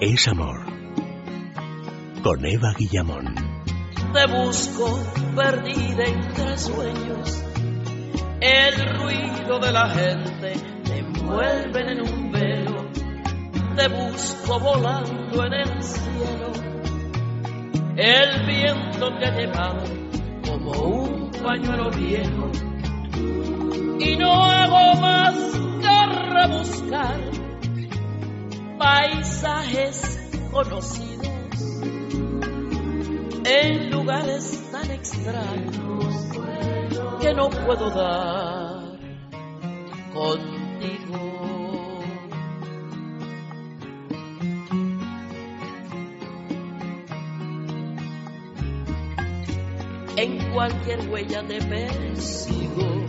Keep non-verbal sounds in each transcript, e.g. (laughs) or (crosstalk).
es amor. Con Eva Guillamón. Te busco perdida entre sueños. El ruido de la gente te envuelve en un velo. Te busco volando en el cielo. El viento te ha como un pañuelo viejo. Y no hago más que rebuscar paisajes conocidos en lugares tan extraños que no puedo dar contigo. En cualquier huella te persigo,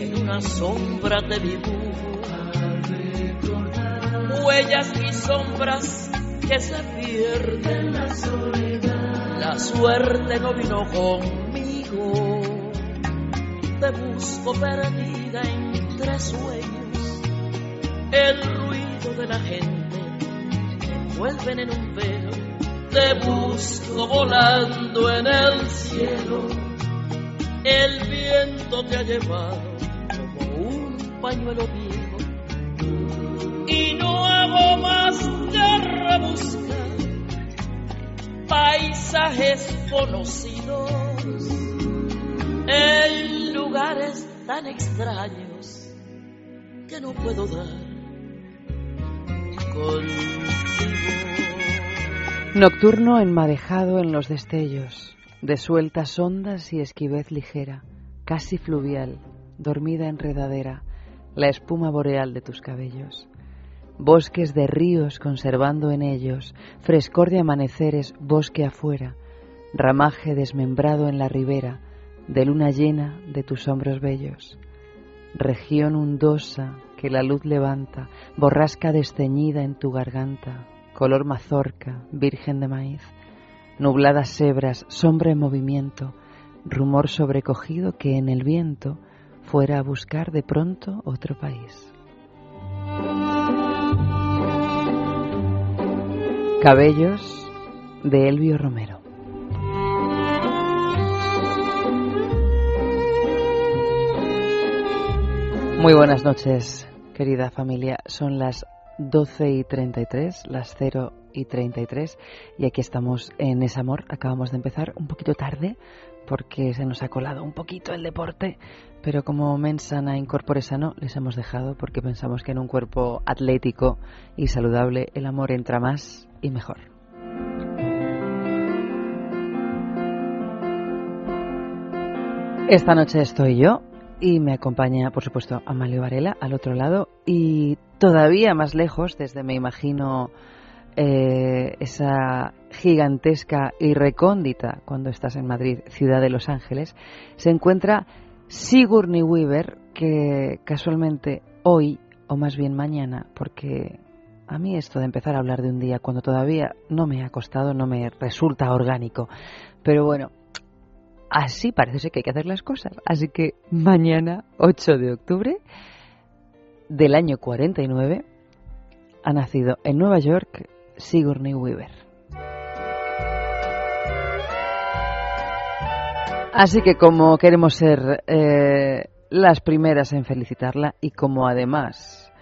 en una sombra te dibujo huellas y sombras que se pierden. La soledad. La suerte no vino conmigo. Te busco perdida entre sueños. El ruido de la gente me envuelven en un velo. Te busco volando en el cielo. El viento te ha llevado como un pañuelo paisajes conocidos en lugares tan extraños que no puedo dar contigo. Nocturno enmadejado en los destellos, de sueltas ondas y esquivez ligera, casi fluvial, dormida enredadera, la espuma boreal de tus cabellos bosques de ríos conservando en ellos, frescor de amaneceres, bosque afuera, ramaje desmembrado en la ribera, de luna llena de tus hombros bellos. Región hundosa que la luz levanta, borrasca desteñida en tu garganta, color mazorca, virgen de maíz, nubladas sebras, sombra en movimiento, rumor sobrecogido que en el viento fuera a buscar de pronto otro país. Cabellos de Elvio Romero. Muy buenas noches, querida familia. Son las 12 y 33, las 0 y 33, y aquí estamos en Es Amor. Acabamos de empezar un poquito tarde porque se nos ha colado un poquito el deporte, pero como mensana incorpore sano les hemos dejado porque pensamos que en un cuerpo atlético y saludable el amor entra más y mejor. Esta noche estoy yo y me acompaña, por supuesto, Amalio Varela al otro lado y todavía más lejos, desde me imagino eh, esa gigantesca y recóndita cuando estás en Madrid, ciudad de Los Ángeles, se encuentra Sigourney Weaver, que casualmente hoy, o más bien mañana, porque a mí esto de empezar a hablar de un día cuando todavía no me ha costado, no me resulta orgánico. Pero bueno, así parece ser que hay que hacer las cosas. Así que mañana, 8 de octubre del año 49, ha nacido en Nueva York Sigourney Weaver. Así que como queremos ser eh, las primeras en felicitarla y como además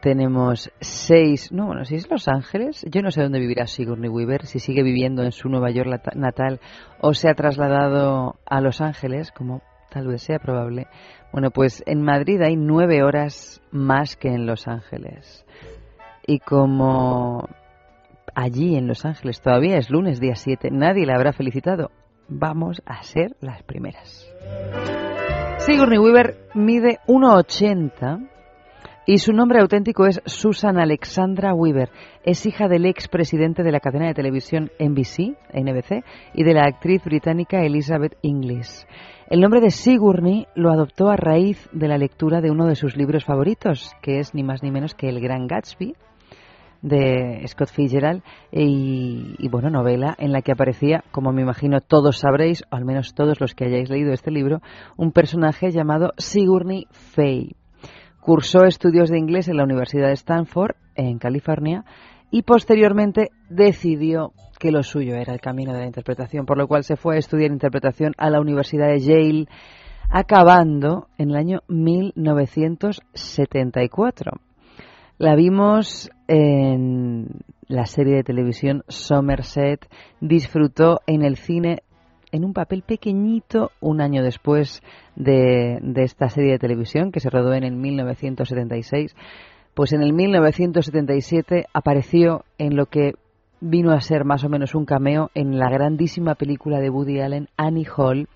tenemos seis, no, bueno, si es Los Ángeles, yo no sé dónde vivirá Sigourney Weaver, si sigue viviendo en su Nueva York natal o se ha trasladado a Los Ángeles, como tal vez sea probable. Bueno, pues en Madrid hay nueve horas más que en Los Ángeles. Y como allí en Los Ángeles todavía es lunes, día 7, nadie la habrá felicitado, vamos a ser las primeras. Sigourney Weaver mide 1,80 y su nombre auténtico es Susan Alexandra Weaver. Es hija del ex presidente de la cadena de televisión NBC, NBC y de la actriz británica Elizabeth Inglis. El nombre de Sigourney lo adoptó a raíz de la lectura de uno de sus libros favoritos, que es ni más ni menos que El Gran Gatsby, de Scott Fitzgerald y, bueno, novela en la que aparecía, como me imagino todos sabréis, o al menos todos los que hayáis leído este libro, un personaje llamado Sigourney Fay. Cursó estudios de inglés en la Universidad de Stanford en California y posteriormente decidió que lo suyo era el camino de la interpretación, por lo cual se fue a estudiar interpretación a la Universidad de Yale, acabando en el año 1974. La vimos en la serie de televisión Somerset, disfrutó en el cine en un papel pequeñito un año después de, esta serie de televisión que se rodó en el 1976. Pues en el 1977 apareció en lo que vino a ser más o menos un cameo en la grandísima película de Woody Allen, Annie Hall.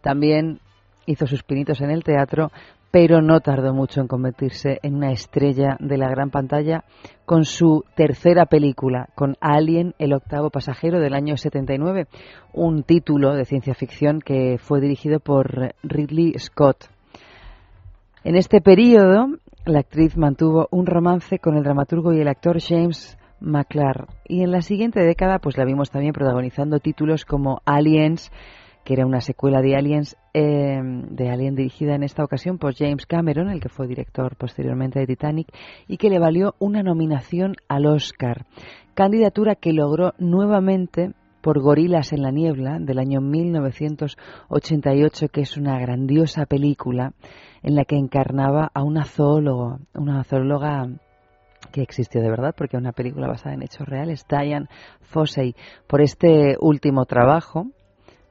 También hizo sus pinitos en el teatro, pero no tardó mucho en convertirse en una estrella de la gran pantalla con su tercera película, con Alien, el octavo pasajero del año 79, un título de ciencia ficción que fue dirigido por Ridley Scott. En este periodo, la actriz mantuvo un romance con el dramaturgo y el actor James McClure y en la siguiente década pues la vimos también protagonizando títulos como Aliens, que era una secuela de Aliens, eh, de Alien dirigida en esta ocasión por James Cameron, el que fue director posteriormente de Titanic, y que le valió una nominación al Oscar, candidatura que logró nuevamente por Gorilas en la Niebla del año 1988, que es una grandiosa película en la que encarnaba a una zoóloga, una zoóloga que existió de verdad, porque es una película basada en hechos reales, Diane Fossey. Por este último trabajo,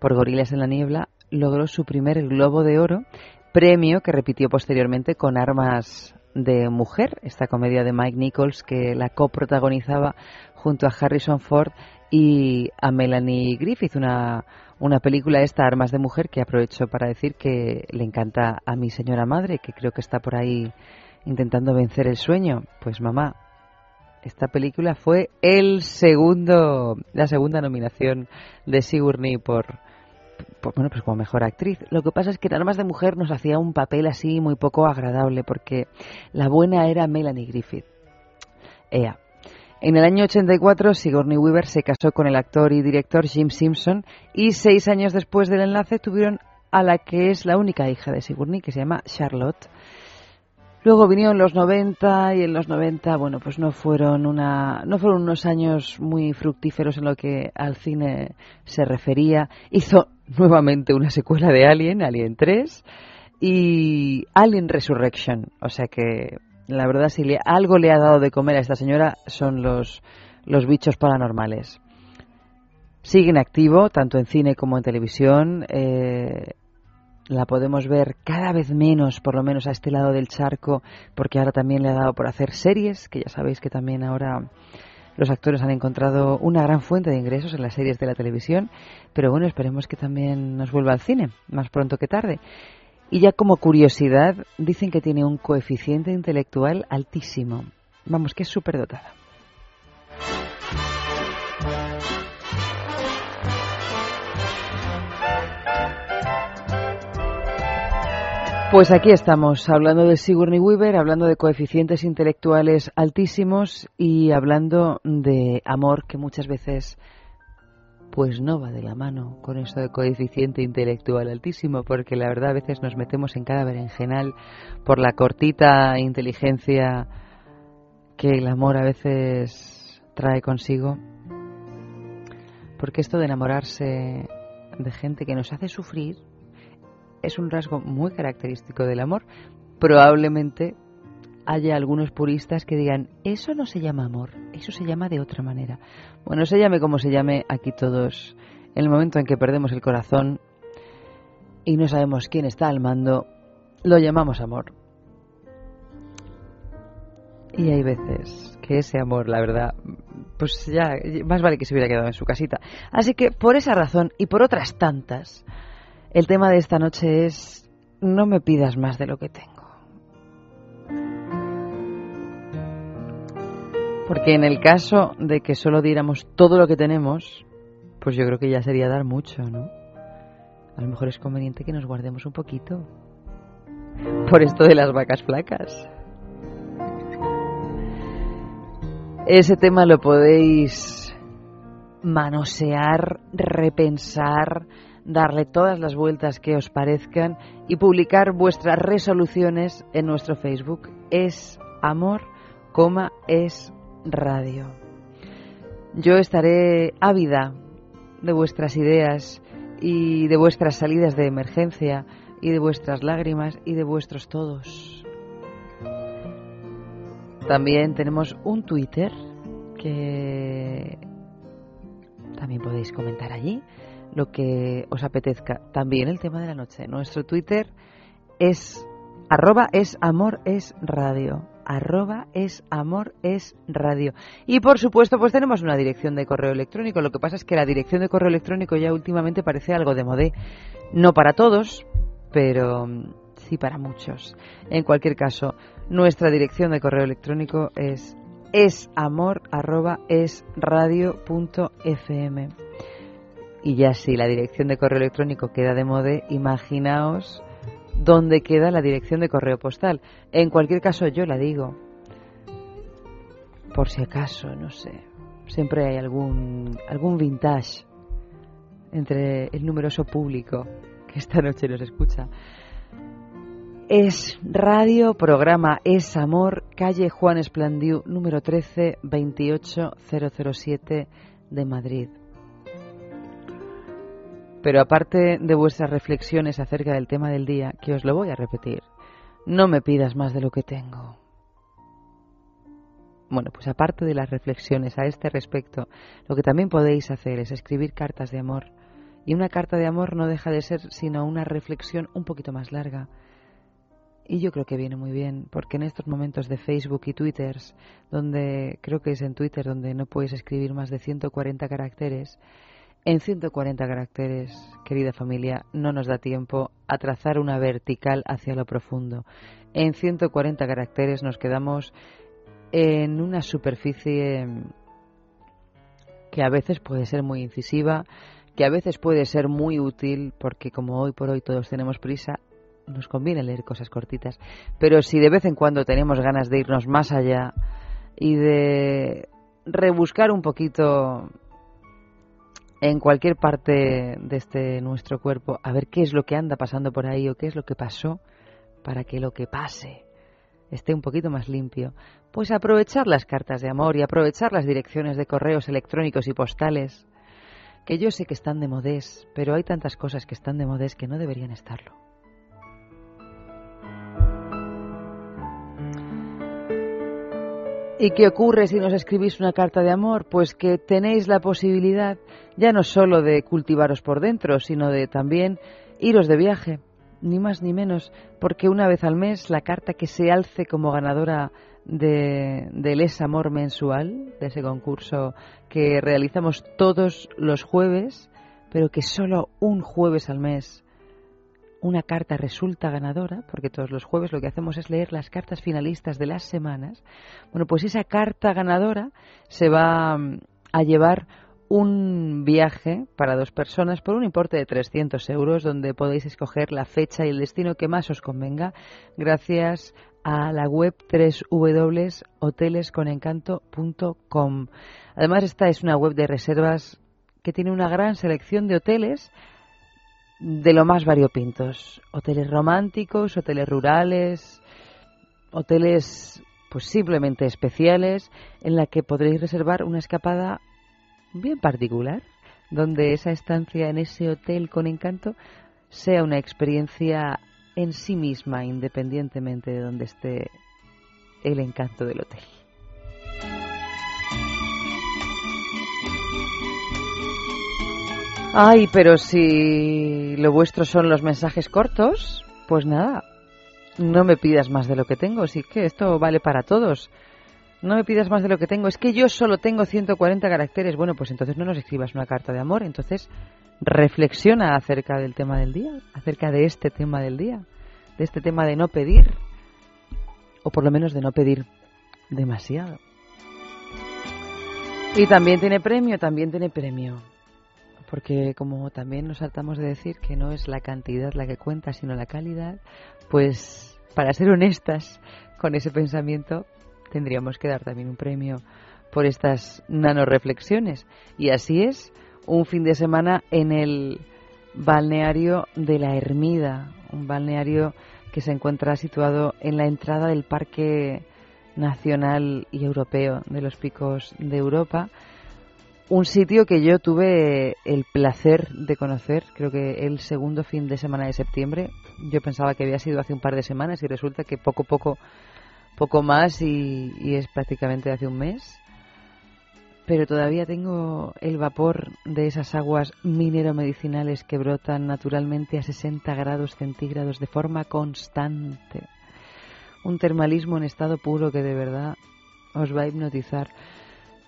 por Gorilas en la Niebla, logró su primer Globo de Oro, premio que repitió posteriormente con Armas de Mujer, esta comedia de Mike Nichols que la coprotagonizaba junto a Harrison Ford y a Melanie Griffith, una, una película esta, Armas de Mujer, que aprovecho para decir que le encanta a mi señora madre, que creo que está por ahí intentando vencer el sueño. Pues mamá, esta película fue el segundo, la segunda nominación de Sigourney por, bueno, pues como mejor actriz. Lo que pasa es que en Armas de Mujer nos hacía un papel así muy poco agradable, porque la buena era Melanie Griffith. Ea. En el año 84, Sigourney Weaver se casó con el actor y director Jim Simpson y seis años después del enlace tuvieron a la que es la única hija de Sigourney, que se llama Charlotte. Luego vinieron los 90 y en los 90, bueno, pues no fueron una no fueron unos años muy fructíferos en lo que al cine se refería. Hizo nuevamente una secuela de Alien, Alien 3 y Alien Resurrection, o sea que la verdad si le, algo le ha dado de comer a esta señora son los los bichos paranormales. Sigue en activo tanto en cine como en televisión. Eh, la podemos ver cada vez menos, por lo menos a este lado del charco, porque ahora también le ha dado por hacer series, que ya sabéis que también ahora los actores han encontrado una gran fuente de ingresos en las series de la televisión, pero bueno, esperemos que también nos vuelva al cine, más pronto que tarde. Y ya como curiosidad, dicen que tiene un coeficiente intelectual altísimo. Vamos, que es súper Pues aquí estamos, hablando de Sigourney Weaver, hablando de coeficientes intelectuales altísimos y hablando de amor que muchas veces pues no va de la mano con eso de coeficiente intelectual altísimo, porque la verdad a veces nos metemos en cada berenjenal por la cortita inteligencia que el amor a veces trae consigo. Porque esto de enamorarse de gente que nos hace sufrir, es un rasgo muy característico del amor. Probablemente haya algunos puristas que digan, eso no se llama amor, eso se llama de otra manera. Bueno, se llame como se llame, aquí todos, en el momento en que perdemos el corazón y no sabemos quién está al mando, lo llamamos amor. Y hay veces que ese amor, la verdad, pues ya, más vale que se hubiera quedado en su casita. Así que por esa razón y por otras tantas, el tema de esta noche es no me pidas más de lo que tengo. Porque en el caso de que solo diéramos todo lo que tenemos, pues yo creo que ya sería dar mucho, ¿no? A lo mejor es conveniente que nos guardemos un poquito. Por esto de las vacas flacas. Ese tema lo podéis manosear, repensar, darle todas las vueltas que os parezcan y publicar vuestras resoluciones en nuestro Facebook. Es amor es radio. Yo estaré ávida de vuestras ideas y de vuestras salidas de emergencia y de vuestras lágrimas y de vuestros todos. También tenemos un Twitter que también podéis comentar allí lo que os apetezca. También el tema de la noche. Nuestro Twitter es arroba es amor es radio arroba es amor es radio y por supuesto pues tenemos una dirección de correo electrónico lo que pasa es que la dirección de correo electrónico ya últimamente parece algo de modé no para todos pero sí para muchos en cualquier caso nuestra dirección de correo electrónico es esamor@esradio.fm. Y ya si la dirección de correo electrónico queda de moda, imaginaos dónde queda la dirección de correo postal. En cualquier caso, yo la digo. Por si acaso, no sé. Siempre hay algún, algún vintage entre el numeroso público que esta noche nos escucha. Es radio, programa Es Amor, calle Juan Esplandiú, número 13, 28007 de Madrid. Pero aparte de vuestras reflexiones acerca del tema del día, que os lo voy a repetir, no me pidas más de lo que tengo. Bueno, pues aparte de las reflexiones a este respecto, lo que también podéis hacer es escribir cartas de amor. Y una carta de amor no deja de ser sino una reflexión un poquito más larga y yo creo que viene muy bien, porque en estos momentos de Facebook y Twitter, donde creo que es en Twitter donde no puedes escribir más de 140 caracteres, en 140 caracteres, querida familia, no nos da tiempo a trazar una vertical hacia lo profundo. En 140 caracteres nos quedamos en una superficie que a veces puede ser muy incisiva, que a veces puede ser muy útil, porque como hoy por hoy todos tenemos prisa, nos conviene leer cosas cortitas, pero si de vez en cuando tenemos ganas de irnos más allá y de rebuscar un poquito en cualquier parte de este nuestro cuerpo, a ver qué es lo que anda pasando por ahí o qué es lo que pasó para que lo que pase esté un poquito más limpio, pues aprovechar las cartas de amor y aprovechar las direcciones de correos electrónicos y postales, que yo sé que están de modés, pero hay tantas cosas que están de modés que no deberían estarlo. ¿Y qué ocurre si nos escribís una carta de amor? Pues que tenéis la posibilidad ya no solo de cultivaros por dentro, sino de también iros de viaje, ni más ni menos, porque una vez al mes la carta que se alce como ganadora de, del Es Amor mensual, de ese concurso que realizamos todos los jueves, pero que solo un jueves al mes una carta resulta ganadora, porque todos los jueves lo que hacemos es leer las cartas finalistas de las semanas, bueno, pues esa carta ganadora se va mm, a llevar un viaje para dos personas por un importe de 300 euros, donde podéis escoger la fecha y el destino que más os convenga, gracias a la web www.hotelesconencanto.com. Además, esta es una web de reservas que tiene una gran selección de hoteles de lo más variopintos. Hoteles románticos, hoteles rurales, hoteles pues simplemente especiales en la que podréis reservar una escapada bien particular, donde esa estancia en ese hotel con encanto sea una experiencia en sí misma, independientemente de donde esté el encanto del hotel. Ay, pero si lo vuestro son los mensajes cortos, pues nada, no me pidas más de lo que tengo, sí que esto vale para todos. No me pidas más de lo que tengo, es que yo solo tengo 140 caracteres. Bueno, pues entonces no nos escribas una carta de amor, entonces reflexiona acerca del tema del día, acerca de este tema del día, de este tema de no pedir, o por lo menos de no pedir demasiado. Y también tiene premio, también tiene premio porque como también nos saltamos de decir que no es la cantidad la que cuenta, sino la calidad, pues para ser honestas con ese pensamiento tendríamos que dar también un premio por estas nanoreflexiones. Y así es, un fin de semana en el balneario de la Ermida, un balneario que se encuentra situado en la entrada del Parque nacional y europeo de los picos de Europa. Un sitio que yo tuve el placer de conocer, creo que el segundo fin de semana de septiembre. Yo pensaba que había sido hace un par de semanas y resulta que poco poco poco más y, es prácticamente hace un mes. Pero todavía tengo el vapor de esas aguas minero-medicinales que brotan naturalmente a 60 grados centígrados de forma constante. Un termalismo en estado puro que de verdad os va a hipnotizar.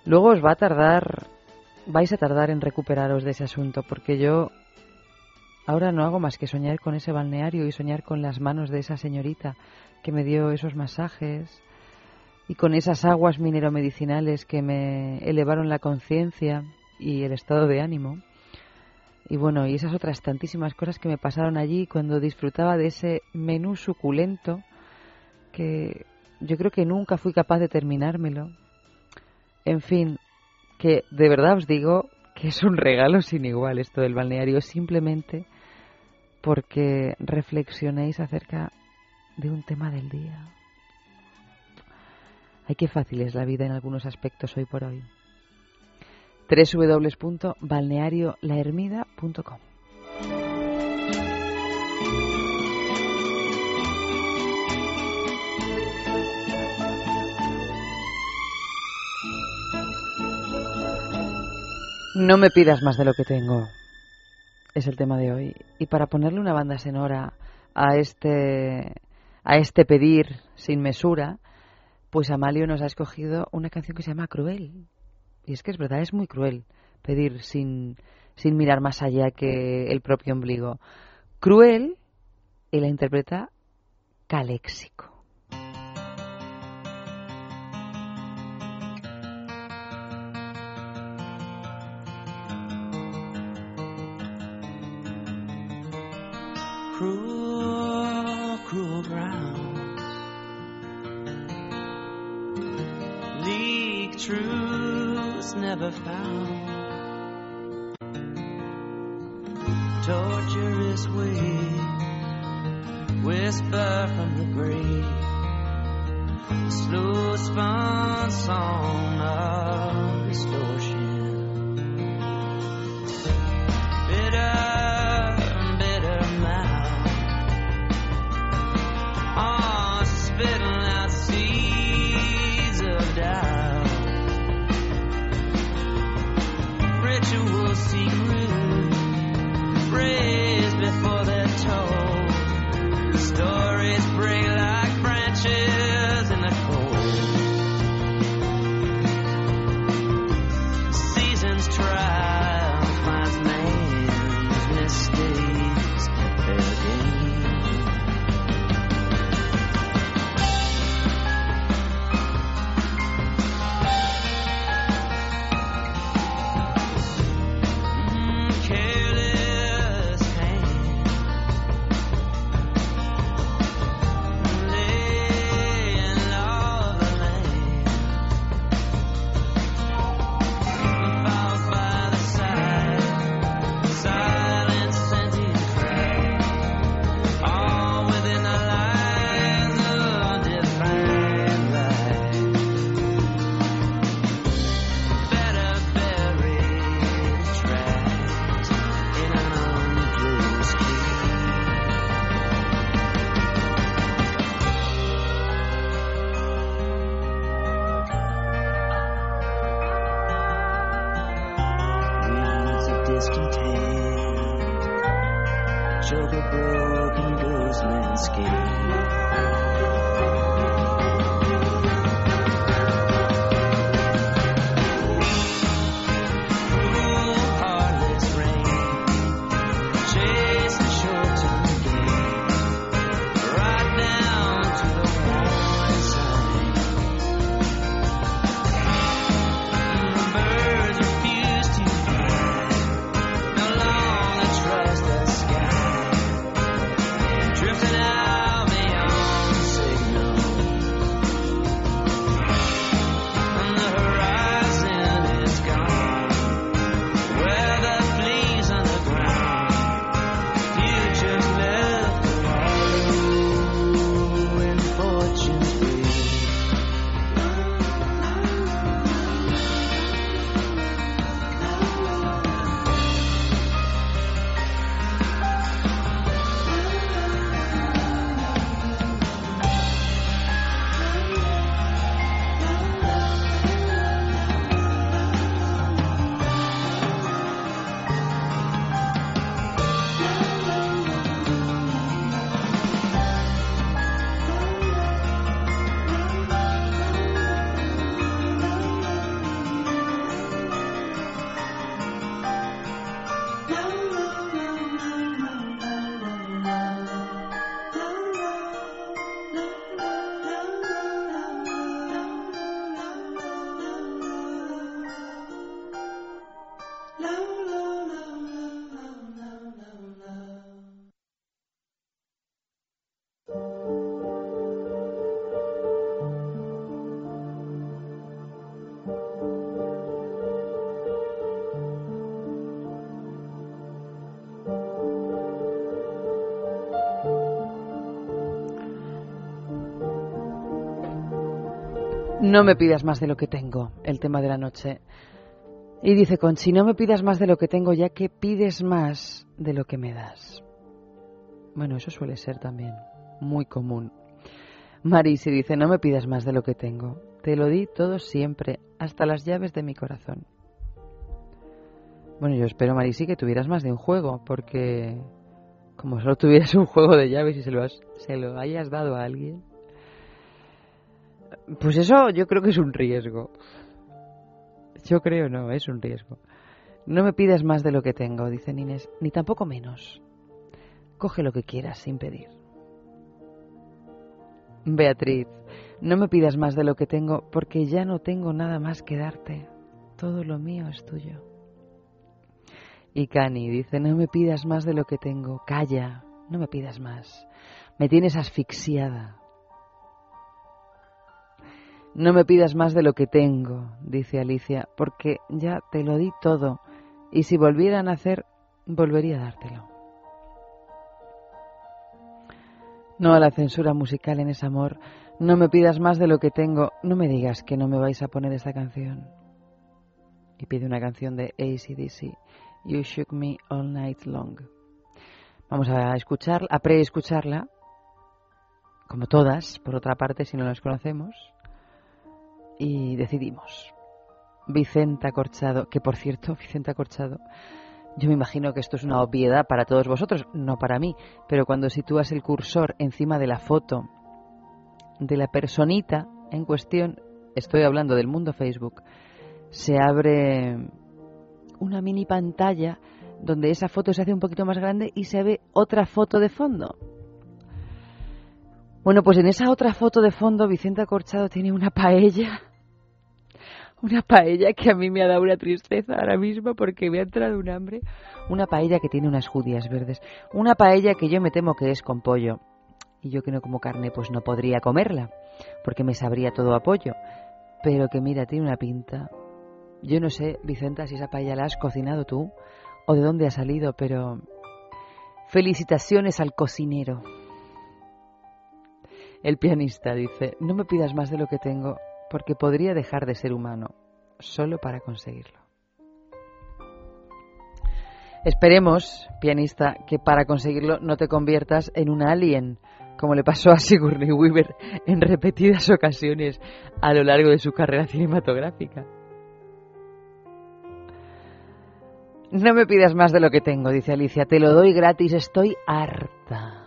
Luego os va a tardar, vais a tardar en recuperaros de ese asunto, porque yo ahora no hago más que soñar con ese balneario y soñar con las manos de esa señorita que me dio esos masajes y con esas aguas mineromedicinales que me elevaron la conciencia y el estado de ánimo. Y bueno, y esas otras tantísimas cosas que me pasaron allí cuando disfrutaba de ese menú suculento que yo creo que nunca fui capaz de terminármelo. En fin, que de verdad os digo que es un regalo sin igual esto del balneario, simplemente porque reflexionéis acerca de un tema del día. Ay, qué fácil es la vida en algunos aspectos hoy por hoy. www.balneariolahermida.com No me pidas más de lo que tengo. Es el tema de hoy. Y para ponerle una banda sonora a este, a este pedir sin mesura, pues Amalio nos ha escogido una canción que se llama Cruel. Y es que es verdad, es muy cruel pedir sin, sin mirar más allá que el propio ombligo. Cruel y la interpreta Caléxico. Truths never found. Torturous way, whisper from the grave. Slow spun song of distortion. No me pidas más de lo que tengo, el tema de la noche. Y dice Conchi, no me pidas más de lo que tengo, ya que pides más de lo que me das. Bueno, eso suele ser también muy común. Marisi dice, no me pidas más de lo que tengo. Te lo di todo siempre, hasta las llaves de mi corazón. Bueno, yo espero, Marisi, que tuvieras más de un juego, porque como solo tuvieras un juego de llaves y se lo, has, se lo hayas dado a alguien, pues eso yo creo que es un riesgo. Yo creo no, es un riesgo. No me pidas más de lo que tengo, dice Inés, ni tampoco menos. Coge lo que quieras sin pedir. Beatriz, no me pidas más de lo que tengo porque ya no tengo nada más que darte. Todo lo mío es tuyo. Y Cani dice, no me pidas más de lo que tengo. Calla, no me pidas más. Me tienes asfixiada. No me pidas más de lo que tengo, dice Alicia, porque ya te lo di todo, y si volviera a nacer, volvería a dártelo. No a la censura musical en ese amor, no me pidas más de lo que tengo, no me digas que no me vais a poner esta canción. Y pide una canción de ACDC, You Shook Me All Night Long. Vamos a escucharla, a pre-escucharla, como todas, por otra parte, si no las conocemos y decidimos. Vicenta Corchado, que por cierto, Vicenta Corchado, yo me imagino que esto es una obviedad para todos vosotros, no para mí, pero cuando sitúas el cursor encima de la foto de la personita en cuestión, estoy hablando del mundo Facebook, se abre una mini pantalla donde esa foto se hace un poquito más grande y se ve otra foto de fondo. Bueno, pues en esa otra foto de fondo Vicenta Corchado tiene una paella. Una paella que a mí me ha dado una tristeza ahora mismo porque me ha entrado un hambre. Una paella que tiene unas judías verdes. Una paella que yo me temo que es con pollo. Y yo que no como carne pues no podría comerla porque me sabría todo a pollo. Pero que mira, tiene una pinta. Yo no sé, Vicenta, si esa paella la has cocinado tú o de dónde ha salido, pero felicitaciones al cocinero. El pianista dice, no me pidas más de lo que tengo, porque podría dejar de ser humano, solo para conseguirlo. Esperemos, pianista, que para conseguirlo no te conviertas en un alien, como le pasó a Sigourney Weaver en repetidas ocasiones a lo largo de su carrera cinematográfica. No me pidas más de lo que tengo, dice Alicia, te lo doy gratis, estoy harta.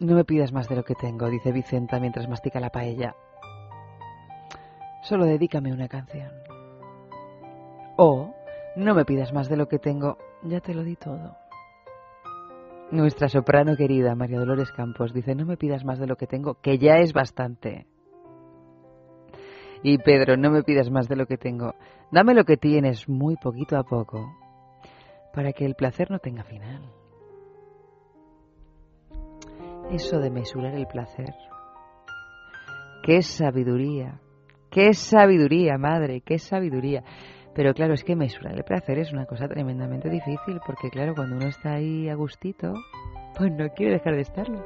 No me pidas más de lo que tengo, dice Vicenta mientras mastica la paella. Solo dedícame una canción. O, no me pidas más de lo que tengo, ya te lo di todo. Nuestra soprano querida, María Dolores Campos, dice, no me pidas más de lo que tengo, que ya es bastante. Y Pedro, no me pidas más de lo que tengo, dame lo que tienes muy poquito a poco, para que el placer no tenga final eso de mesurar el placer. Qué sabiduría, qué sabiduría, madre, qué sabiduría. Pero claro, es que mesurar el placer es una cosa tremendamente difícil, porque claro, cuando uno está ahí a gustito, pues no quiere dejar de estarlo.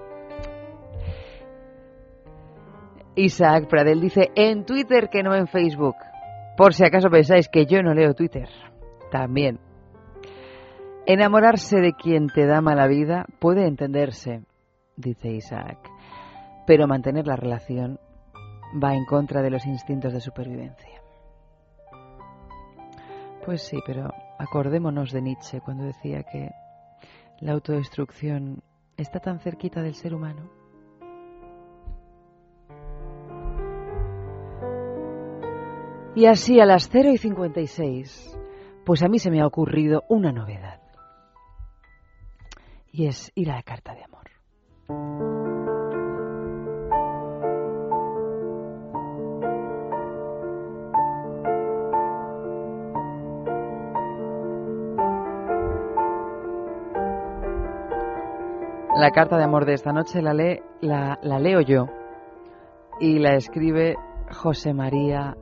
Isaac Pradel dice, en Twitter que no en Facebook. Por si acaso pensáis que yo no leo Twitter. También. Enamorarse de quien te da mala vida puede entenderse, dice Isaac, pero mantener la relación va en contra de los instintos de supervivencia. Pues sí, pero acordémonos de Nietzsche cuando decía que la autodestrucción está tan cerquita del ser humano. Y así a las 0 y 56, pues a mí se me ha ocurrido una novedad. Y es ir a la carta de amor. La carta de amor de esta noche la, lee, la, leo yo y la escribe José María.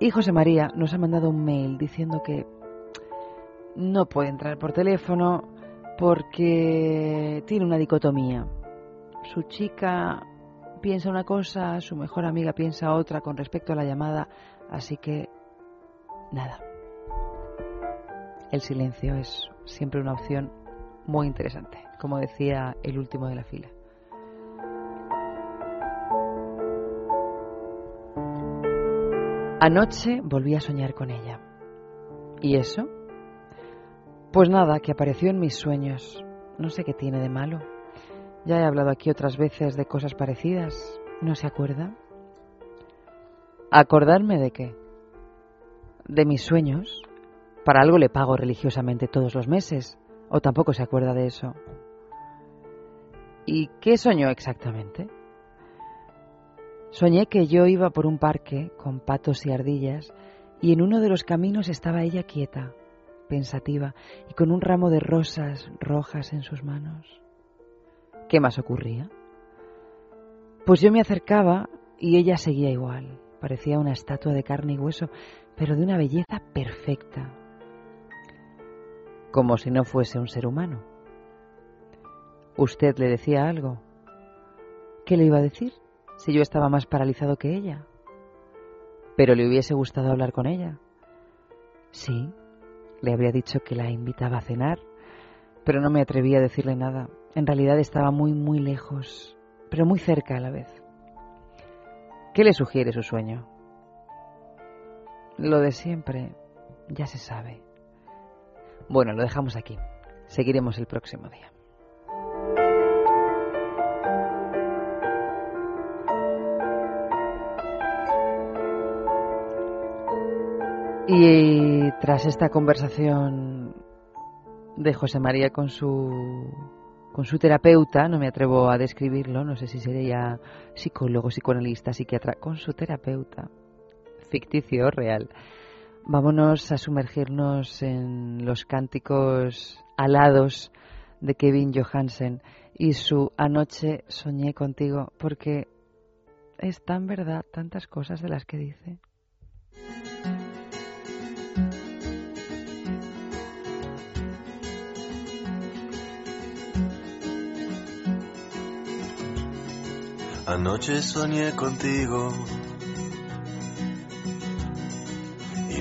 Y José María nos ha mandado un mail diciendo que no puede entrar por teléfono porque tiene una dicotomía. Su chica piensa una cosa, su mejor amiga piensa otra con respecto a la llamada, así que nada. El silencio es siempre una opción muy interesante, como decía el último de la fila. Anoche volví a soñar con ella. ¿Y eso? Pues nada, que apareció en mis sueños. No sé qué tiene de malo. Ya he hablado aquí otras veces de cosas parecidas. ¿No se acuerda? ¿Acordarme de qué? De mis sueños. Para algo le pago religiosamente todos los meses. ¿O tampoco se acuerda de eso? ¿Y qué soñó exactamente? Soñé que yo iba por un parque con patos y ardillas y en uno de los caminos estaba ella quieta, pensativa y con un ramo de rosas rojas en sus manos. ¿Qué más ocurría? Pues yo me acercaba y ella seguía igual. Parecía una estatua de carne y hueso, pero de una belleza perfecta. Como si no fuese un ser humano. ¿Usted le decía algo? ¿Qué le iba a decir? Si yo estaba más paralizado que ella. Pero le hubiese gustado hablar con ella. Sí, le habría dicho que la invitaba a cenar, pero no me atreví a decirle nada. En realidad estaba muy, muy lejos, pero muy cerca a la vez. ¿Qué le sugiere su sueño? Lo de siempre, ya se sabe. Bueno, lo dejamos aquí. Seguiremos el próximo día. Y tras esta conversación de José María con su con su terapeuta, no me atrevo a describirlo, no sé si sería psicólogo, psicoanalista, psiquiatra, con su terapeuta, ficticio real. Vámonos a sumergirnos en los cánticos alados de Kevin Johansen y su Anoche soñé contigo, porque es tan verdad tantas cosas de las que dice. Anoche soñé contigo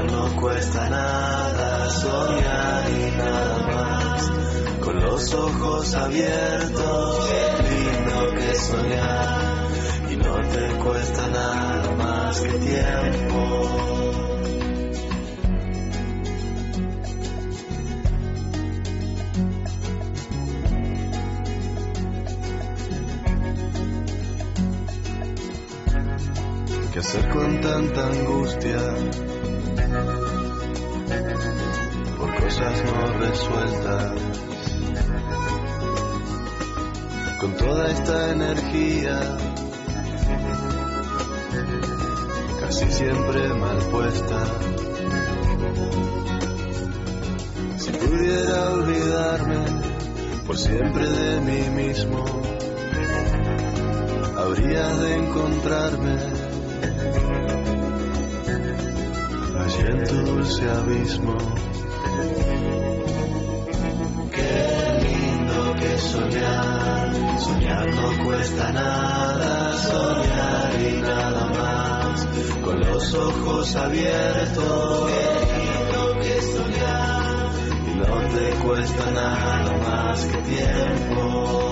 No cuesta nada, soñar y nada más, con los ojos abiertos. Qué lindo que soñar, y no te cuesta nada más que tiempo. hacer con tanta angustia no resueltas. Con toda esta energía, casi siempre mal puesta. Si pudiera olvidarme por siempre de mí mismo, habría de encontrarme allí en tu dulce abismo. Soñar, soñar no cuesta nada, soñar y nada más, con los ojos abiertos. Qué lindo que soñar, y no te cuesta nada más que tiempo.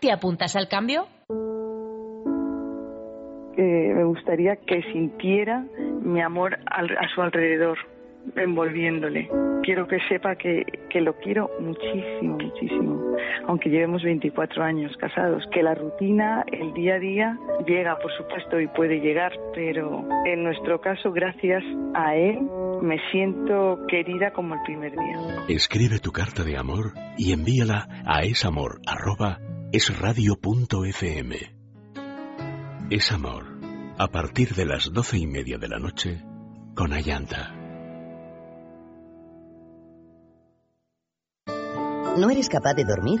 ¿Te apuntas al cambio? Eh, me gustaría que sintiera mi amor al- a su alrededor, envolviéndole. Quiero que sepa que, que lo quiero muchísimo, muchísimo, aunque llevemos 24 años casados, que la rutina, el día a día, llega, por supuesto, y puede llegar, pero en nuestro caso, gracias a él, me siento querida como el primer día. Escribe tu carta de amor y envíala a esamor arroba esradio.fm. Es amor. A partir de las doce y media de la noche con Ayanta. ¿No eres capaz de dormir?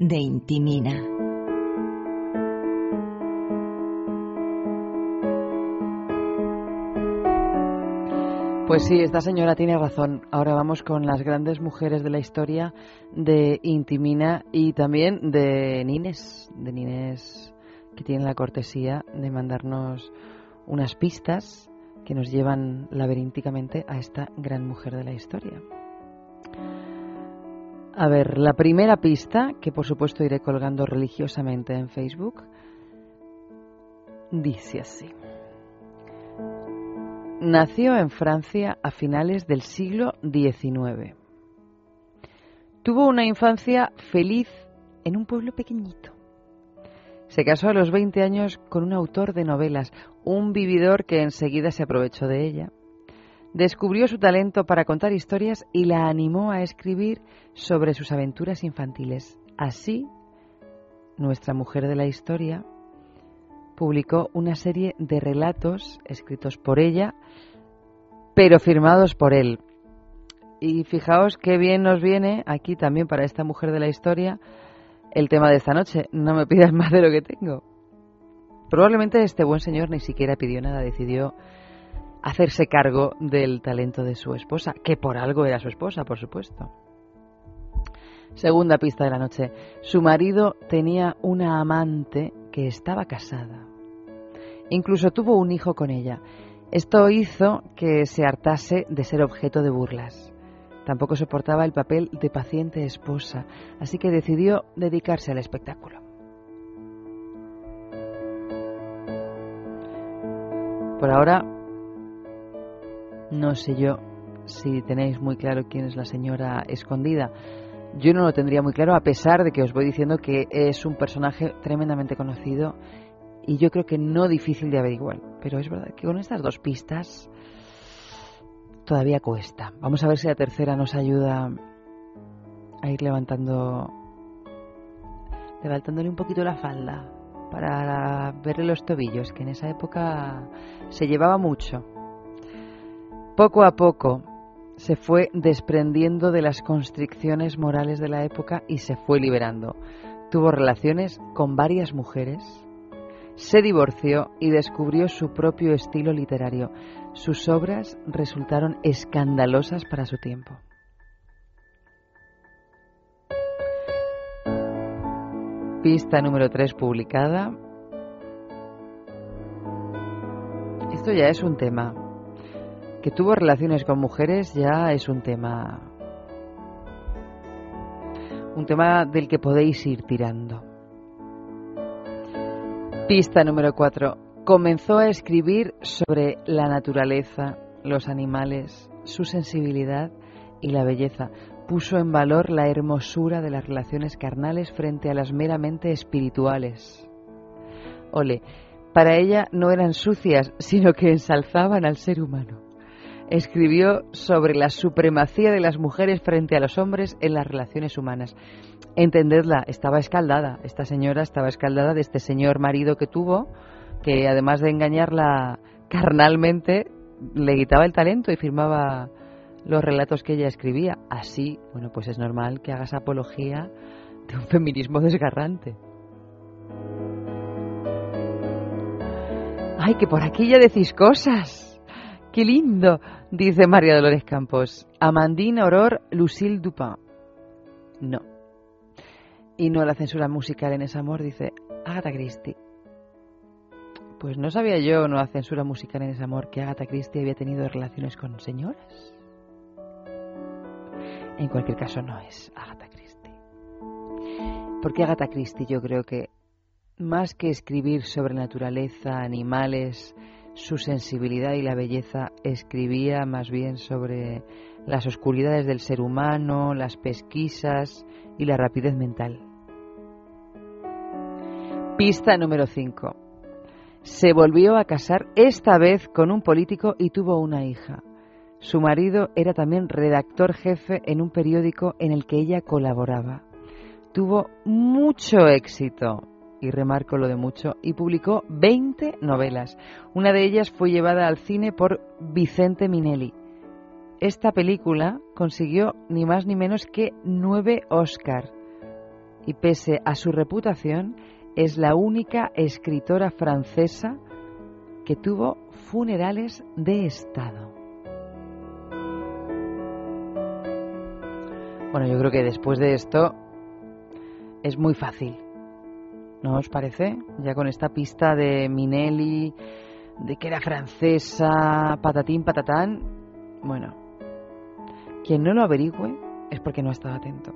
De Intimina. Pues sí, esta señora tiene razón. Ahora vamos con las grandes mujeres de la historia de Intimina y también de Nines, de Nines que tiene la cortesía de mandarnos unas pistas que nos llevan laberínticamente a esta gran mujer de la historia. A ver, la primera pista, que por supuesto iré colgando religiosamente en Facebook, dice así. Nació en Francia a finales del siglo XIX. Tuvo una infancia feliz en un pueblo pequeñito. Se casó a los 20 años con un autor de novelas, un vividor que enseguida se aprovechó de ella. Descubrió su talento para contar historias y la animó a escribir sobre sus aventuras infantiles. Así, nuestra mujer de la historia publicó una serie de relatos escritos por ella, pero firmados por él. Y fijaos qué bien nos viene aquí también para esta mujer de la historia el tema de esta noche. No me pidas (laughs) más de lo que tengo. Probablemente este buen señor ni siquiera pidió nada, decidió hacerse cargo del talento de su esposa, que por algo era su esposa, por supuesto. Segunda pista de la noche. Su marido tenía una amante que estaba casada. Incluso tuvo un hijo con ella. Esto hizo que se hartase de ser objeto de burlas. Tampoco soportaba el papel de paciente esposa, así que decidió dedicarse al espectáculo. Por ahora, no sé yo si tenéis muy claro quién es la señora escondida, Yo no lo tendría muy claro, a pesar de que os voy diciendo que es un personaje tremendamente conocido y yo creo que no difícil de averiguar. Pero es verdad que con estas dos pistas todavía cuesta. Vamos a ver si la tercera nos ayuda a ir levantando levantándole un poquito la falda para verle los tobillos, que en esa época se llevaba mucho. Poco a poco se fue desprendiendo de las constricciones morales de la época y se fue liberando. Tuvo relaciones con varias mujeres, se divorció y descubrió su propio estilo literario. Sus obras resultaron escandalosas para su tiempo. Pista número 3 publicada. Esto ya es un tema. Que tuvo relaciones con mujeres ya es un tema. Un tema del que podéis ir tirando. Pista número 4. Comenzó a escribir sobre la naturaleza, los animales, su sensibilidad y la belleza puso en valor la hermosura de las relaciones carnales frente a las meramente espirituales. Ole, para ella no eran sucias, sino que ensalzaban al ser humano. Escribió sobre la supremacía de las mujeres frente a los hombres en las relaciones humanas. Entendedla, estaba escaldada, esta señora estaba escaldada de este señor marido que tuvo, que además de engañarla carnalmente, le quitaba el talento y firmaba los relatos que ella escribía. Así, bueno, pues es normal que hagas apología de un feminismo desgarrante. ¡Ay, que por aquí ya decís cosas! ¡Qué lindo! Dice María Dolores Campos. Amandine Aurore Lucille Dupin. No. Y no la censura musical en ese amor, dice Agatha Christie. Pues no sabía yo, no la censura musical en ese amor, que Agatha Christie había tenido relaciones con señoras. En cualquier caso, no es Agatha Christie. Porque Agatha Christie yo creo que más que escribir sobre naturaleza, animales, su sensibilidad y la belleza, escribía más bien sobre las oscuridades del ser humano, las pesquisas y la rapidez mental. Pista número 5. Se volvió a casar esta vez con un político y tuvo una hija. Su marido era también redactor jefe en un periódico en el que ella colaboraba. Tuvo mucho éxito, y remarco lo de mucho, y publicó 20 novelas. Una de ellas fue llevada al cine por Vicente Minelli. Esta película consiguió ni más ni menos que nueve Oscar y pese a su reputación es la única escritora francesa que tuvo funerales de Estado. Bueno, yo creo que después de esto es muy fácil. ¿No os parece? Ya con esta pista de Minelli, de que era francesa, patatín, patatán. Bueno, quien no lo averigüe es porque no ha estado atento.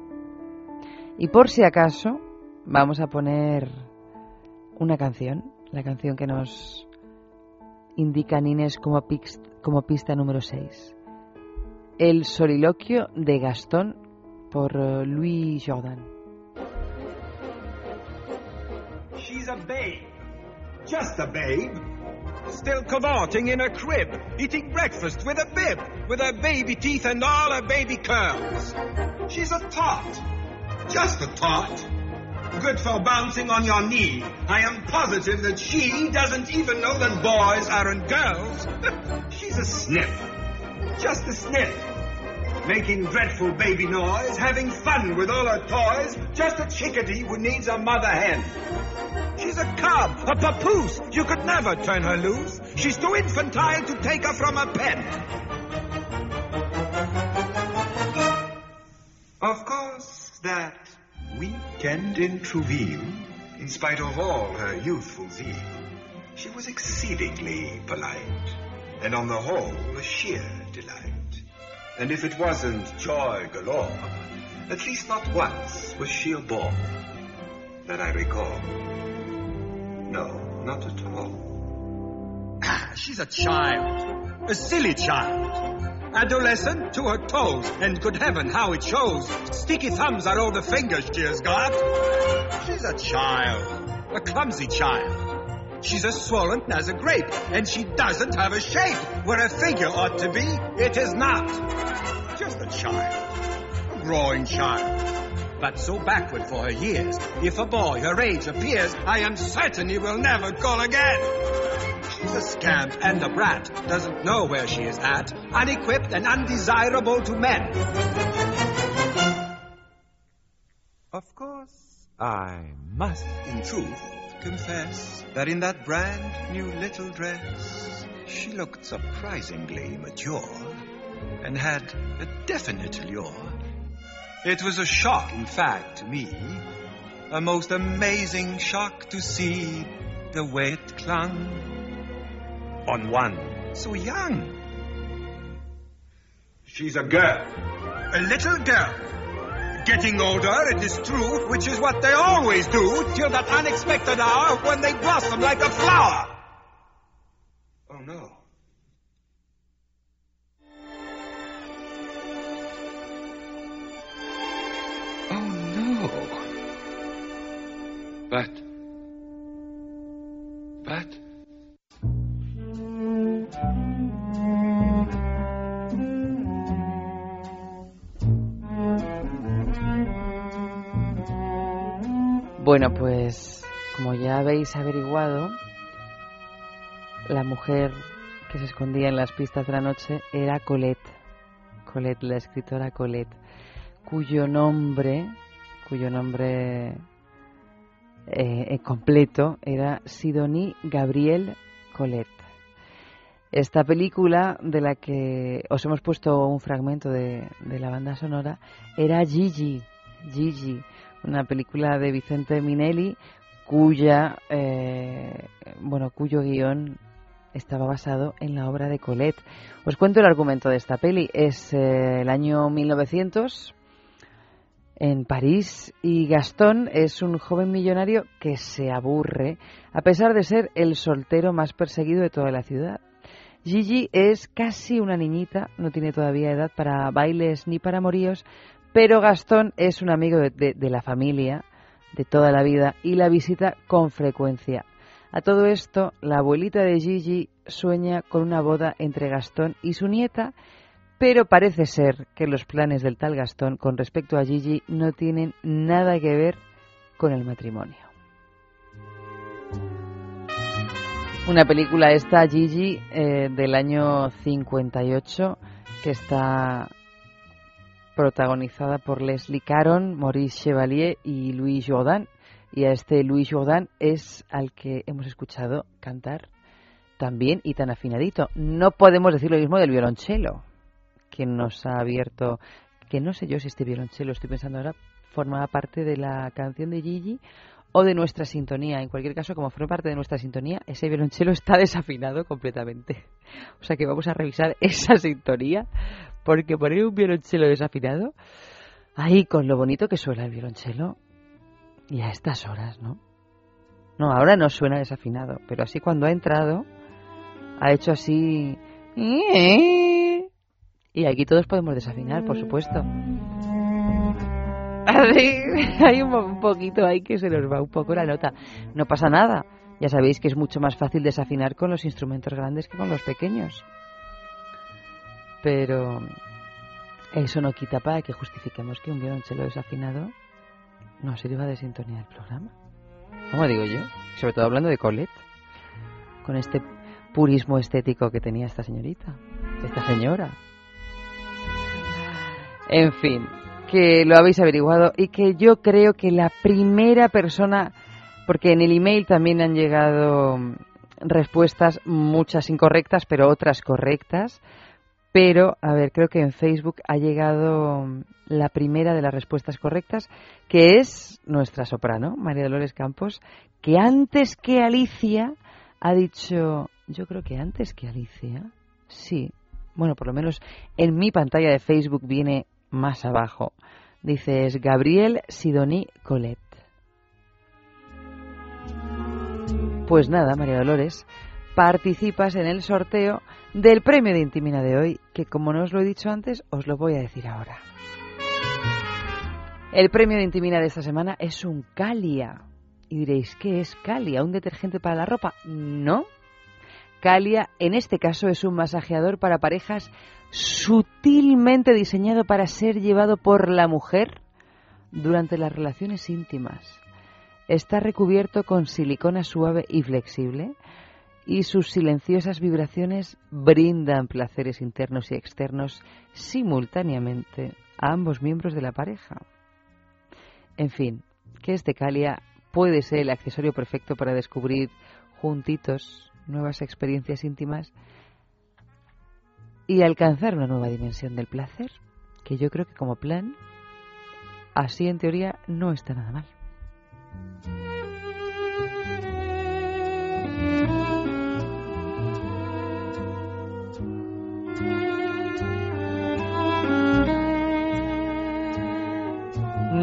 Y por si acaso, vamos a poner una canción, la canción que nos indica Nines como, como pista número 6. El soliloquio de Gastón por uh, Louis Jordan. She's a babe. Just a babe. Still cavorting in her crib, eating breakfast with a bib, with her baby teeth and all her baby curls. She's a tot. Just a tot. Good for bouncing on your knee. I am positive that she doesn't even know that boys aren't girls. (laughs) She's a snip. Just a snip making dreadful baby noise, having fun with all her toys, just a chickadee who needs a mother hen. She's a cub, a papoose, you could never turn her loose. She's too infantile to take her from a pen. Of course, that weekend in Trouville, in spite of all her youthful zeal, she was exceedingly polite, and on the whole a sheer. And if it wasn't joy galore, at least not once was she a bore. That I recall. No, not at all. Ah, She's a child. A silly child. Adolescent to her toes, and good heaven, how it shows. Sticky thumbs are all the fingers she has got. She's a child, a clumsy child. She's as swollen as a grape, and she doesn't have a shape. Where a figure ought to be, it is not. Just a child, a growing child but so backward for her years. If a boy her age appears, I am certain he will never call again. She's a scamp and a brat, doesn't know where she is at, unequipped and undesirable to men. Of course, I must, in truth, confess that in that brand new little dress, she looked surprisingly mature and had a definite lure. It was a shock, in fact, to me. A most amazing shock to see the way it clung on one so young. She's a girl. A little girl. Getting older, it is true, which is what they always do, till that unexpected hour when they blossom like a flower. Pues como ya habéis averiguado, la mujer que se escondía en las pistas de la noche era Colette. Colette, la escritora Colette, cuyo nombre, cuyo nombre eh, completo era Sidonie Gabriel Colette. Esta película de la que os hemos puesto un fragmento de, de la banda sonora era Gigi, Gigi, una película de Vicente Minelli cuya eh, bueno cuyo guion estaba basado en la obra de Colette. Os cuento el argumento de esta peli. Es eh, el año 1900 en París y Gastón es un joven millonario que se aburre a pesar de ser el soltero más perseguido de toda la ciudad. Gigi es casi una niñita, no tiene todavía edad para bailes ni para moríos, pero Gastón es un amigo de, la familia de toda la vida y la visita con frecuencia. A todo esto, la abuelita de Gigi sueña con una boda entre Gastón y su nieta pero parece ser que los planes del tal Gastón con respecto a Gigi no tienen nada que ver con el matrimonio. Una película esta, Gigi, eh, del año 58, que está protagonizada por Leslie Caron, Maurice Chevalier y Louis Jourdan. Y a este Louis Jourdan es al que hemos escuchado cantar tan bien y tan afinadito. No podemos decir lo mismo del violonchelo que nos ha abierto, que no sé yo si este violonchelo, estoy pensando ahora, formaba parte de la canción de Gigi o de nuestra sintonía. En cualquier caso, como forma parte de nuestra sintonía, ese violonchelo está desafinado completamente. O sea que vamos a revisar (laughs) esa sintonía, porque poner un violonchelo desafinado, ahí con lo bonito que suena el violonchelo, y a estas horas, ¿no? No, ahora no suena desafinado, pero así cuando ha entrado, ha hecho así... Y aquí todos podemos desafinar, por supuesto. (laughs) hay un poquito ahí que se nos va un poco la nota. No pasa nada. Ya sabéis que es mucho más fácil desafinar con los instrumentos grandes que con los pequeños. Pero eso no quita para que justifiquemos que un violonchelo desafinado no sirva de sintonía del programa. ¿Cómo digo yo? Sobre todo hablando de Colette. Con este purismo estético que tenía esta señorita. Esta señora. En fin, que lo habéis averiguado y que yo creo que la primera persona, porque en el email también han llegado respuestas, muchas incorrectas, pero otras correctas. Pero, a ver, creo que en Facebook ha llegado la primera de las respuestas correctas, que es nuestra soprano, María Dolores Campos, que antes que Alicia ha dicho, yo creo que antes que Alicia, sí, bueno, por lo menos en mi pantalla de Facebook viene más abajo. Dices Gabriel Sidoní Colette. Pues nada, María Dolores, participas en el sorteo del premio de Intimina de hoy, que como no os lo he dicho antes, os lo voy a decir ahora. El premio de Intimina de esta semana es un Calia. Y diréis, ¿qué es Calia? ¿Un detergente para la ropa? No. Calia, en este caso, es un masajeador para parejas sutilmente diseñado para ser llevado por la mujer durante las relaciones íntimas. Está recubierto con silicona suave y flexible y sus silenciosas vibraciones brindan placeres internos y externos simultáneamente a ambos miembros de la pareja. En fin, que este Calia puede ser el accesorio perfecto para descubrir juntitos nuevas experiencias íntimas y alcanzar una nueva dimensión del placer, que yo creo que como plan, así en teoría no está nada mal.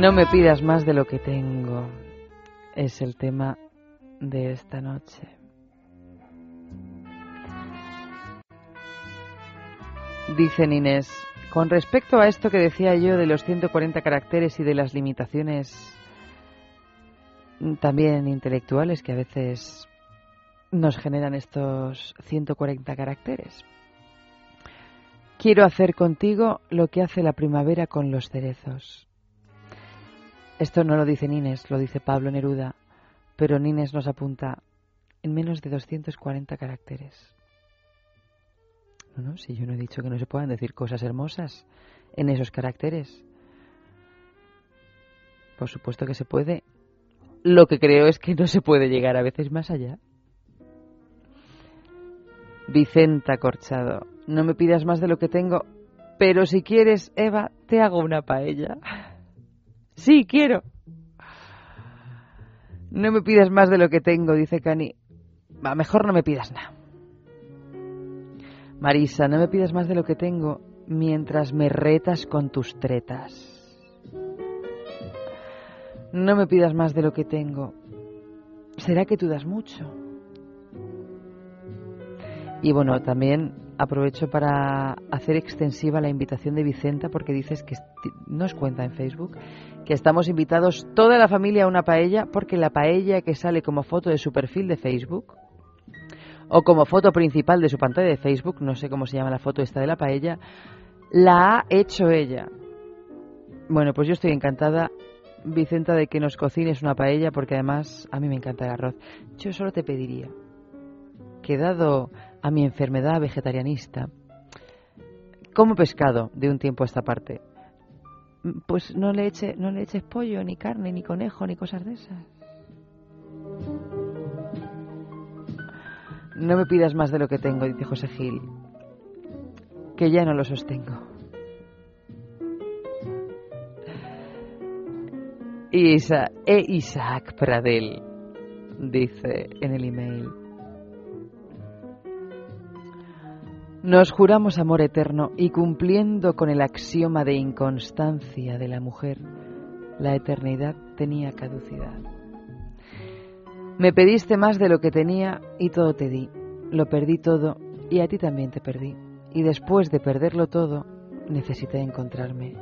No me pidas más de lo que tengo. Es el tema de esta noche. Dice Inés, con respecto a esto que decía yo de los 140 caracteres y de las limitaciones también intelectuales que a veces nos generan estos 140 caracteres. Quiero hacer contigo lo que hace la primavera con los cerezos. Esto no lo dice Nines, lo dice Pablo Neruda, pero Nines nos apunta en menos de 240 caracteres. Si yo no he dicho que no se puedan decir cosas hermosas en esos caracteres. Por supuesto que se puede. Lo que creo es que no se puede llegar a veces más allá. Vicenta Corchado, no me pidas más de lo que tengo, pero si quieres, Eva, te hago una paella. Sí, quiero. No me pidas más de lo que tengo, dice Cani. Va, mejor no me pidas nada. Marisa, no me pidas más de lo que tengo mientras me retas con tus tretas. No me pidas más de lo que tengo. ¿Será que tú das mucho? Y bueno, también aprovecho para hacer extensiva la invitación de Vicenta porque dices que nos cuenta en Facebook que estamos invitados toda la familia a una paella porque la paella que sale como foto de su perfil de Facebook o como foto principal de su pantalla de Facebook, no sé cómo se llama la foto esta de la paella, la ha hecho ella. Bueno, pues yo estoy encantada, Vicenta, de que nos cocines una paella porque además a mí me encanta el arroz. Yo solo te pediría que dado a mi enfermedad vegetarianista, como pescado de un tiempo a esta parte, pues no le, eche, no le eches pollo, ni carne, ni conejo, ni cosas de esas. No me pidas más de lo que tengo, dice José Gil, que ya no lo sostengo. Y e Isaac Pradel dice en el email. Nos juramos amor eterno y cumpliendo con el axioma de inconstancia de la mujer, la eternidad tenía caducidad. Me pediste más de lo que tenía y todo te di. Lo perdí todo y a ti también te perdí. Y después de perderlo todo, necesité encontrarme.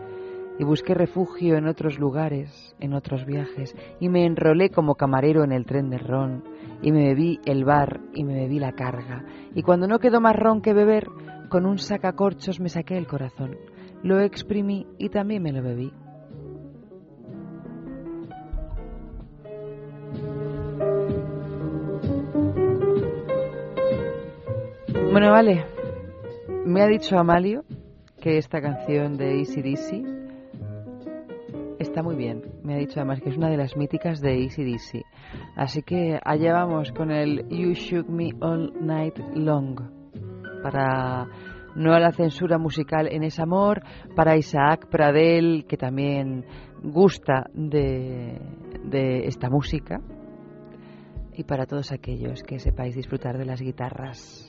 Y busqué refugio en otros lugares, en otros viajes, y me enrolé como camarero en el tren de ron, y me bebí el bar y me bebí la carga. Y cuando no quedó más ron que beber, con un sacacorchos me saqué el corazón. Lo exprimí y también me lo bebí. Bueno, vale. Me ha dicho Amalio que esta canción de Easy Dizzy está muy bien. Me ha dicho además que es una de las míticas de Easy Dizzy. Así que allá vamos con el You Shook Me All Night Long. Para no a la censura musical en ese amor, para Isaac Pradel, que también gusta de, de esta música, y para todos aquellos que sepáis disfrutar de las guitarras.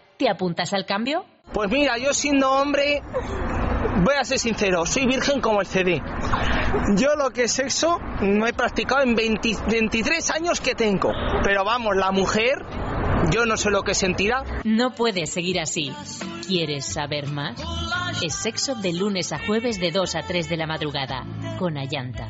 ¿Te apuntas al cambio? Pues mira, yo siendo hombre, voy a ser sincero, soy virgen como el CD. Yo lo que es sexo no he practicado en 20 23 años que tengo. Pero vamos, la mujer, yo no sé lo que sentirá. No puedes seguir así. ¿Quieres saber más? Es sexo de lunes a jueves de 2 a 3 de la madrugada con Ayanta.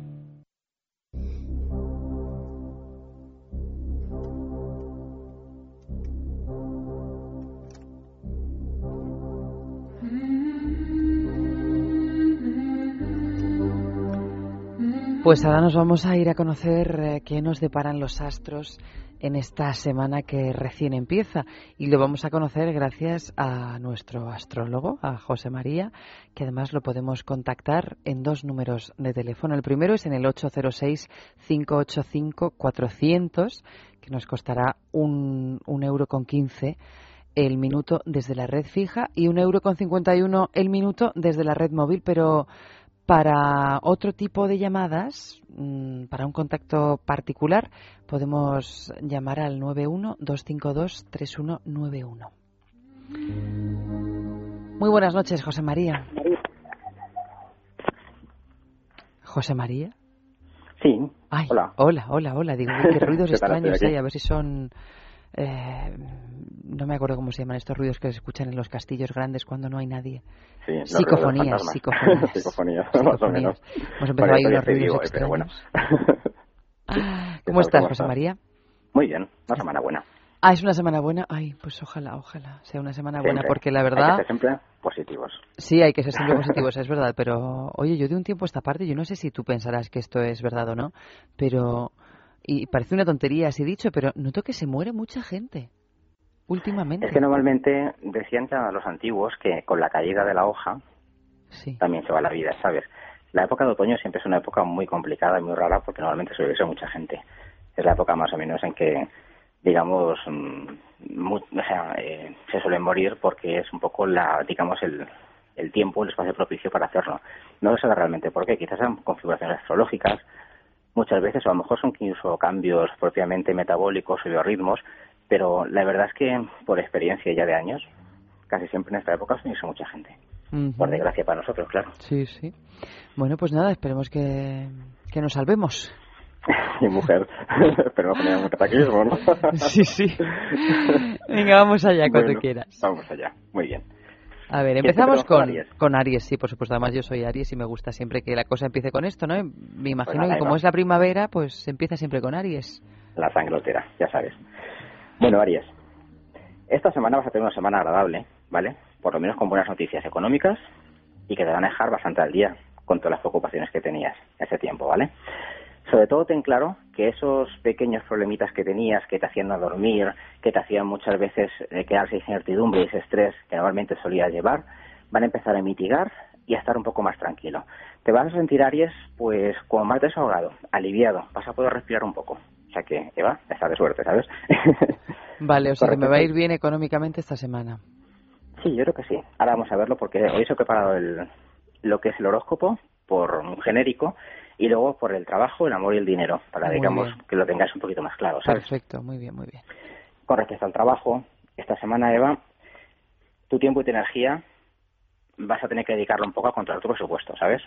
Pues ahora nos vamos a ir a conocer eh, qué nos deparan los astros en esta semana que recién empieza y lo vamos a conocer gracias a nuestro astrólogo, a José María, que además lo podemos contactar en dos números de teléfono. El primero es en el 806-585-400, que nos costará un, un euro con quince el minuto desde la red fija y un euro con cincuenta y uno el minuto desde la red móvil, pero para otro tipo de llamadas, mm, para un contacto particular, podemos llamar al 91-252-3191. Muy buenas noches, José María. ¿José María? Sí. Ay, hola. Hola, hola, hola. Digo, qué (laughs) ruidos extraños hay, a ver si son... eh, no me acuerdo cómo se llaman estos ruidos que se escuchan en los castillos grandes cuando no hay nadie. Sí, Psicofonías, (laughs) psicofonías. Psicofonías, más o menos. Hemos empezado ahí todavía unos ruidos digo, eh, pero bueno. (laughs) Ah, ¿Qué ¿Cómo estás, ¿Cómo José estás? María? Muy bien, una semana buena. Ah, es una semana buena. Ay, pues ojalá, ojalá sea una semana buena, porque la Hay verdad... que ser siempre positivos. Sí, hay que ser siempre (laughs) positivos, es verdad, pero oye, yo de un tiempo a esta parte, yo no sé si tú pensarás que esto es verdad o no, pero, y parece una tontería así dicho, pero noto que se muere mucha gente últimamente. Es que normalmente decían ya los antiguos que con la caída de la hoja Sí. también se va la vida, ¿sabes? La época de otoño siempre es una época muy complicada y muy rara porque normalmente suele ser mucha gente. Es la época más o menos en que, digamos, mm, mu- o sea, eh, se suelen morir porque es un poco la, digamos, el, el tiempo, el espacio propicio para hacerlo. No se sabe realmente por qué, quizás sean configuraciones astrológicas, muchas veces, o a lo mejor son incluso cambios propiamente metabólicos o biorritmos, pero la verdad es que por experiencia ya de años, casi siempre en esta época suele irse mucha gente. Ujú. Por desgracia para nosotros, claro. Sí, sí. Bueno, pues nada, esperemos que, que nos salvemos. (laughs) Mi mujer, (laughs) pero no un catequismo, ¿no? (laughs) Sí, sí. Venga, vamos allá cuando Bueno, quieras. Vamos allá, muy bien. A ver, ¿Quieres empezamos con con, Aries? con Aries, sí, por supuesto. Además, yo soy Aries y me gusta siempre que la cosa empiece con esto, ¿no? Me imagino nada, que como es la primavera, pues empieza siempre con Aries. La sangre altera, ya sabes. Bueno, Aries, esta semana vas a tener una semana agradable, ¿vale? Por lo menos con buenas noticias económicas y que te van a dejar bastante al día con todas las preocupaciones que tenías ese tiempo, ¿vale? Sobre todo ten claro que esos pequeños problemitas que tenías, que te hacían no dormir, que te hacían muchas veces eh, quedarse sin incertidumbre y ese estrés que normalmente solías llevar, van a empezar a mitigar y a estar un poco más tranquilo. Te vas a sentir, Aries, pues como más desahogado, aliviado, vas a poder respirar un poco. O sea que, Eva, estás de suerte, ¿sabes? (laughs) Vale, o sea que me va a ir bien económicamente esta semana. Sí, yo creo que sí. Ahora vamos a verlo porque hoy os he preparado el, lo que es el horóscopo por un genérico y luego por el trabajo, el amor y el dinero, para Muy digamos bien. que lo tengáis un poquito más claro, ¿sabes? Perfecto, muy bien, muy bien. Con respecto al trabajo, esta semana, Eva, tu tiempo y tu energía vas a tener que dedicarlo un poco a controlar tu presupuesto, ¿sabes?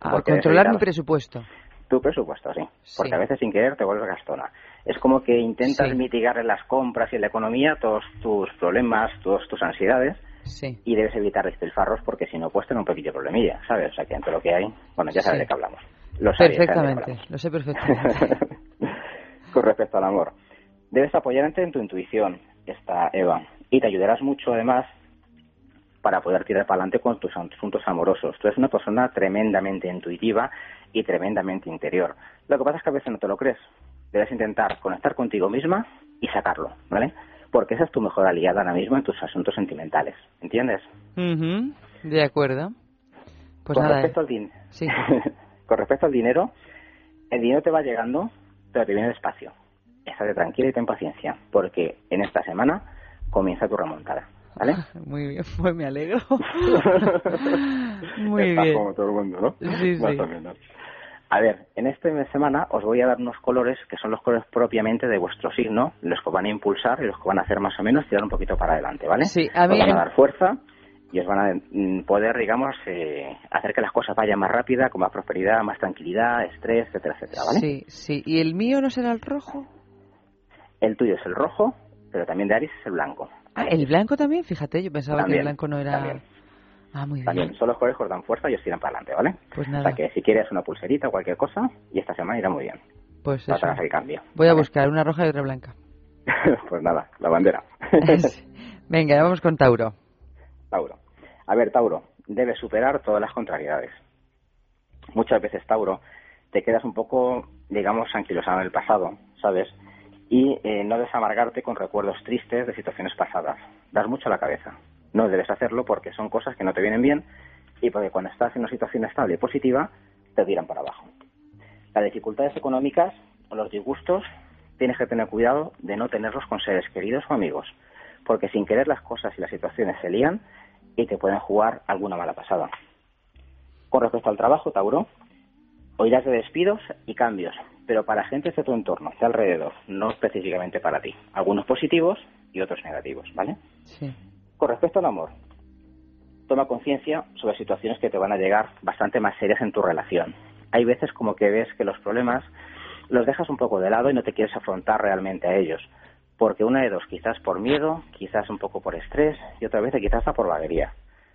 A Porque controlar mi presupuesto. Tu presupuesto, sí. Porque a veces sin querer te vuelves gastona. Es como que intentas Sí. mitigar en las compras y en la economía todos tus problemas, todas tus ansiedades Sí. y debes evitar despilfarros porque si no puedes tener un pequeño problemilla, ¿sabes? O sea que entre lo que hay, bueno, ya sabes de qué hablamos. Perfectamente, lo sé perfectamente. (laughs) Con respecto al amor, debes apoyarte en tu intuición, esta Eva, y te ayudarás mucho además para poder tirar para adelante con tus asuntos amorosos. Tú eres una persona tremendamente intuitiva y tremendamente interior. Lo que pasa es que a veces no te lo crees. Debes intentar conectar contigo misma y sacarlo, ¿vale? Porque esa es tu mejor aliada ahora mismo en tus asuntos sentimentales, ¿entiendes? Ujú, De acuerdo. Pues con nada. respecto al din- Sí. (laughs) con respecto al dinero, el dinero te va llegando, pero te viene despacio. Estate tranquila y ten paciencia, porque en esta semana comienza tu remontada, ¿vale? (laughs) Muy bien, (laughs) pues me alegro. (laughs) Muy Estás bien. como todo el mundo, ¿no? Sí, Más sí. o menos. A ver, en esta semana os voy a dar unos colores que son los colores propiamente de vuestro signo, los que van a impulsar y los que van a hacer más o menos tirar un poquito para adelante, ¿vale? Sí, a mí- Os van a dar fuerza y os van a mm, poder, digamos, eh, hacer que las cosas vayan más rápida, con más prosperidad, más tranquilidad, estrés, etcétera, etcétera, ¿vale? Sí, sí. ¿Y el mío no será el rojo? El tuyo es el rojo, pero también de Aries es el blanco. Ah, ¿el blanco también? Fíjate, yo pensaba que También, el blanco no era... también. Ah, muy bien. También son los colores que os dan fuerza y os tiran para adelante, ¿vale? Pues O nada, sea que si quieres una pulserita o cualquier cosa, y esta semana irá muy bien. pues eso. hagas el cambio. Voy a buscar una roja y otra blanca. (laughs) pues nada, la bandera. (laughs) Venga, vamos con Tauro. (laughs) Tauro. A ver, Tauro, debes superar todas las contrariedades. Muchas veces, Tauro, te quedas un poco, digamos, anquilosado en el pasado, ¿sabes? Y eh, no debes amargarte con recuerdos tristes de situaciones pasadas. Das mucho a la cabeza. No debes hacerlo porque son cosas que no te vienen bien y porque cuando estás en una situación estable y positiva, te tiran para abajo. Las dificultades económicas o los disgustos, tienes que tener cuidado de no tenerlos con seres queridos o amigos, porque sin querer las cosas y las situaciones se lían y te pueden jugar alguna mala pasada. Con respecto al trabajo, Tauro, oirás de despidos y cambios, pero para gente de tu entorno, de alrededor, no específicamente para ti. Algunos positivos y otros negativos, ¿vale? Sí. Con respecto al amor, toma conciencia sobre situaciones que te van a llegar bastante más serias en tu relación. Hay veces como que ves que los problemas los dejas un poco de lado y no te quieres afrontar realmente a ellos. Porque una de dos, quizás por miedo, quizás un poco por estrés y otra vez quizás hasta por vaguería.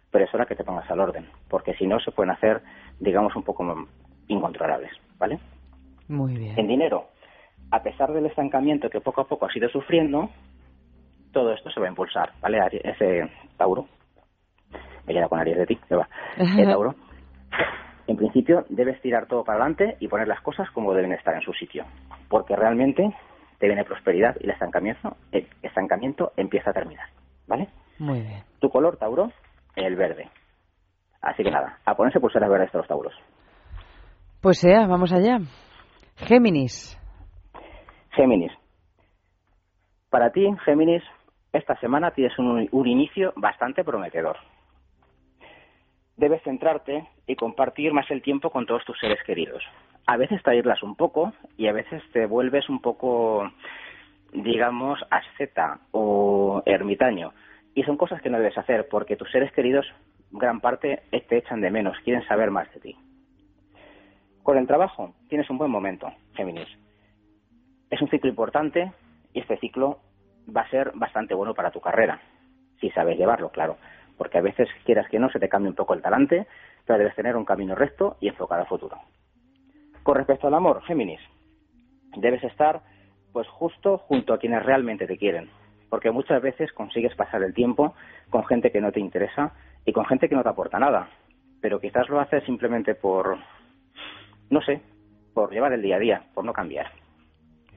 Pero es hora que te pongas al orden, porque si no se pueden hacer, digamos, un poco incontrolables, ¿vale? Muy bien. En dinero, a pesar del estancamiento que poco a poco has ido sufriendo, todo esto se va a impulsar, ¿vale? Ese Tauro, me queda con Aries de ti, que va. (laughs) Eh, Tauro, en principio debes tirar todo para adelante y poner las cosas como deben estar en su sitio, porque realmente te viene prosperidad y el estancamiento, el estancamiento empieza a terminar, ¿vale? Muy bien. Tu color, Tauro, el verde. Así que nada, a ponerse pulseras verdes de los tauros. Pues sea, vamos allá. Géminis. Géminis. Para ti, Géminis, esta semana tienes un, un inicio bastante prometedor. Debes centrarte y compartir más el tiempo con todos tus seres queridos. A veces te aíslas un poco y a veces te vuelves un poco, digamos, asceta o ermitaño. Y son cosas que no debes hacer porque tus seres queridos, gran parte, te echan de menos, quieren saber más de ti. Con el trabajo tienes un buen momento, Géminis. Es un ciclo importante y este ciclo va a ser bastante bueno para tu carrera, si sabes llevarlo, claro, porque a veces quieras que no se te cambie un poco el talante, pero debes tener un camino recto y enfocado al futuro. Con respecto al amor, Géminis, debes estar pues justo junto a quienes realmente te quieren, porque muchas veces consigues pasar el tiempo con gente que no te interesa y con gente que no te aporta nada, pero quizás lo haces simplemente por, no sé, por llevar el día a día, por no cambiar.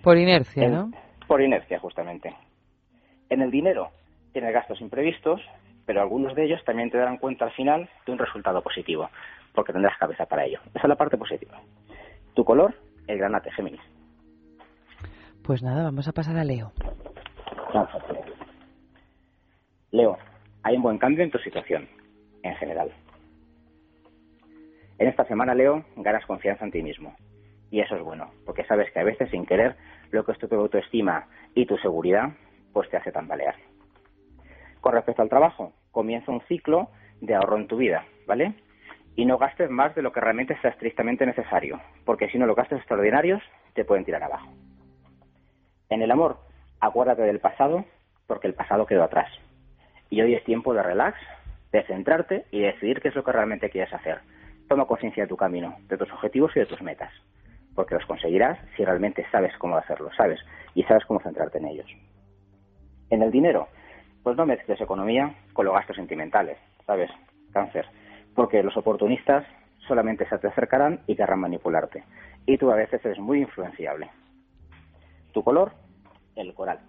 Por inercia, En- ¿no? Por inercia, justamente. En el dinero tienes gastos imprevistos, pero algunos de ellos también te darán cuenta al final de un resultado positivo, porque tendrás cabeza para ello. Esa es la parte positiva. Tu color, el granate, Géminis. Pues nada, vamos a pasar a Leo. Leo, hay un buen cambio en tu situación, en general. En esta semana, Leo, ganas confianza en ti mismo. Y eso es bueno, porque sabes que a veces, sin querer, lo que es tu autoestima y tu seguridad, pues te hace tambalear. Con respecto al trabajo, comienza un ciclo de ahorro en tu vida, ¿vale? Y no gastes más de lo que realmente sea estrictamente necesario, porque si no los gastos extraordinarios te pueden tirar abajo. En el amor, acuérdate del pasado, porque el pasado quedó atrás. Y hoy es tiempo de relax, de centrarte y de decidir qué es lo que realmente quieres hacer. Toma conciencia de tu camino, de tus objetivos y de tus metas, porque los conseguirás si realmente sabes cómo hacerlo, sabes, y sabes cómo centrarte en ellos. En el dinero, pues no mezcles economía con los gastos sentimentales, ¿sabes? Cáncer, porque los oportunistas solamente se te acercarán y querrán manipularte, y tú a veces eres muy influenciable. Tu color, el coral.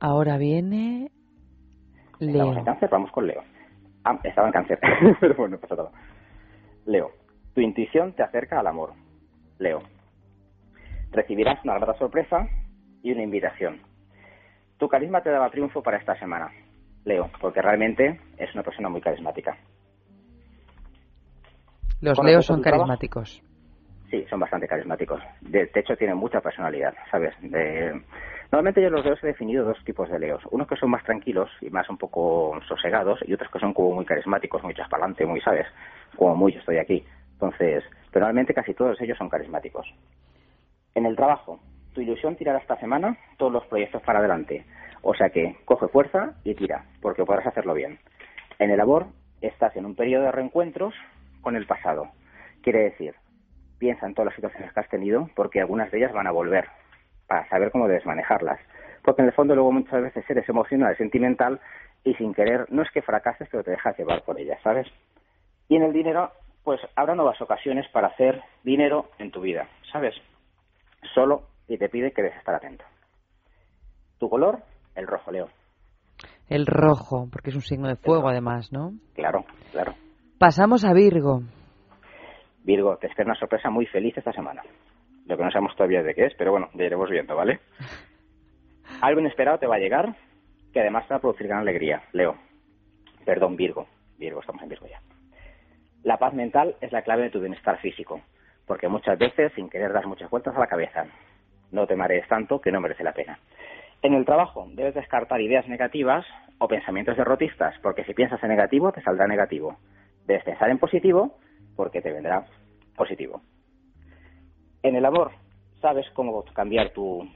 Ahora viene Estamos en Leo. cáncer, vamos con Leo. Ah, estaba en cáncer, (laughs) pero bueno, pasa todo. Leo, tu intuición te acerca al amor. Leo, recibirás una grata sorpresa y una invitación. Tu carisma te daba triunfo para esta semana, Leo, porque realmente es una persona muy carismática. Los Leos son carismáticos. Sí, son bastante carismáticos. De, de hecho, tienen mucha personalidad, ¿sabes? De- Normalmente yo los leos he definido dos tipos de leos. Unos que son más tranquilos y más un poco sosegados y otros que son como muy carismáticos, muy chaspalante, muy, ¿sabes? Como muy yo estoy aquí. Entonces, pero normalmente casi todos ellos son carismáticos. En el trabajo, ilusión tirará esta semana todos los proyectos para adelante. O sea que coge fuerza y tira, porque podrás hacerlo bien. En el labor, estás en un periodo de reencuentros con el pasado. Quiere decir, piensa en todas las situaciones que has tenido, porque algunas de ellas van a volver, para saber cómo debes manejarlas. Porque en el fondo luego muchas veces eres emocional, sentimental, y sin querer, no es que fracases, pero te dejas llevar por ellas, ¿sabes? Y en el dinero, pues habrá nuevas ocasiones para hacer dinero en tu vida, ¿sabes? Solo y te pide que debes estar atento. Tu color, el rojo, Leo. El rojo, porque es un signo de fuego además, ¿no? Claro, claro. Pasamos a Virgo. Virgo, te espera una sorpresa muy feliz esta semana. Lo que no sabemos todavía de qué es, pero bueno, ya iremos viendo, ¿vale? (laughs) Algo inesperado te va a llegar que además te va a producir gran alegría. Leo. Perdón, Virgo. Virgo, estamos en Virgo ya. La paz mental es la clave de tu bienestar físico, porque muchas veces, sin querer, das muchas vueltas a la cabeza. No te marees tanto que no merece la pena. En el trabajo debes descartar ideas negativas o pensamientos derrotistas, porque si piensas en negativo te saldrá negativo. Debes pensar en positivo porque te vendrá positivo. En el amor sabes cómo cambiar tu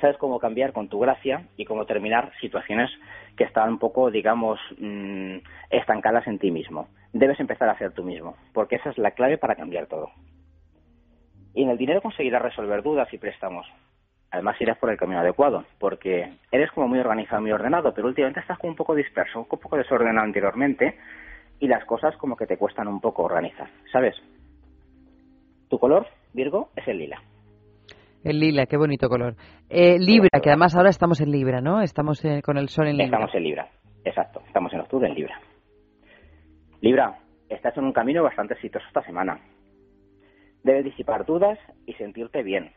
sabes cómo cambiar con tu gracia y cómo terminar situaciones que están un poco, digamos, mm, estancadas en ti mismo. Debes empezar a ser tú mismo, porque esa es la clave para cambiar todo. Y en el dinero conseguirás resolver dudas y préstamos. Además irás por el camino adecuado, porque eres como muy organizado, muy ordenado, pero últimamente estás como un poco disperso, un poco desordenado anteriormente, y las cosas como que te cuestan un poco organizar, ¿sabes? Tu color, Virgo, es el lila. El lila, qué bonito color. Eh, Libra, que además ahora estamos en Libra, ¿no? Estamos eh, con el sol en Libra. Estamos en Libra, exacto. estamos en octubre en Libra. Libra, estás en un camino bastante exitoso esta semana. Debes disipar dudas y sentirte bien,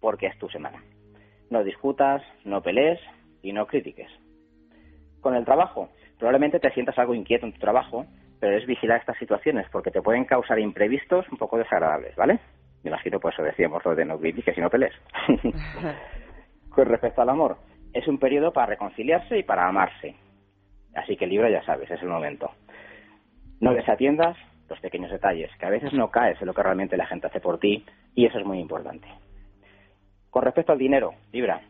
porque es tu semana. No discutas, no pelees y no critiques. Con el trabajo, probablemente te sientas algo inquieto en tu trabajo, pero es vigilar estas situaciones porque te pueden causar imprevistos un poco desagradables, ¿vale? Me imagino por eso decíamos lo de no critiques y no pelees. (laughs) Con respecto al amor, es un periodo para reconciliarse y para amarse. Así que Libra ya sabes, es el momento. No desatiendas los pequeños detalles, que a veces no caes en lo que realmente la gente hace por ti y eso es muy importante. Con respecto al dinero, Libra,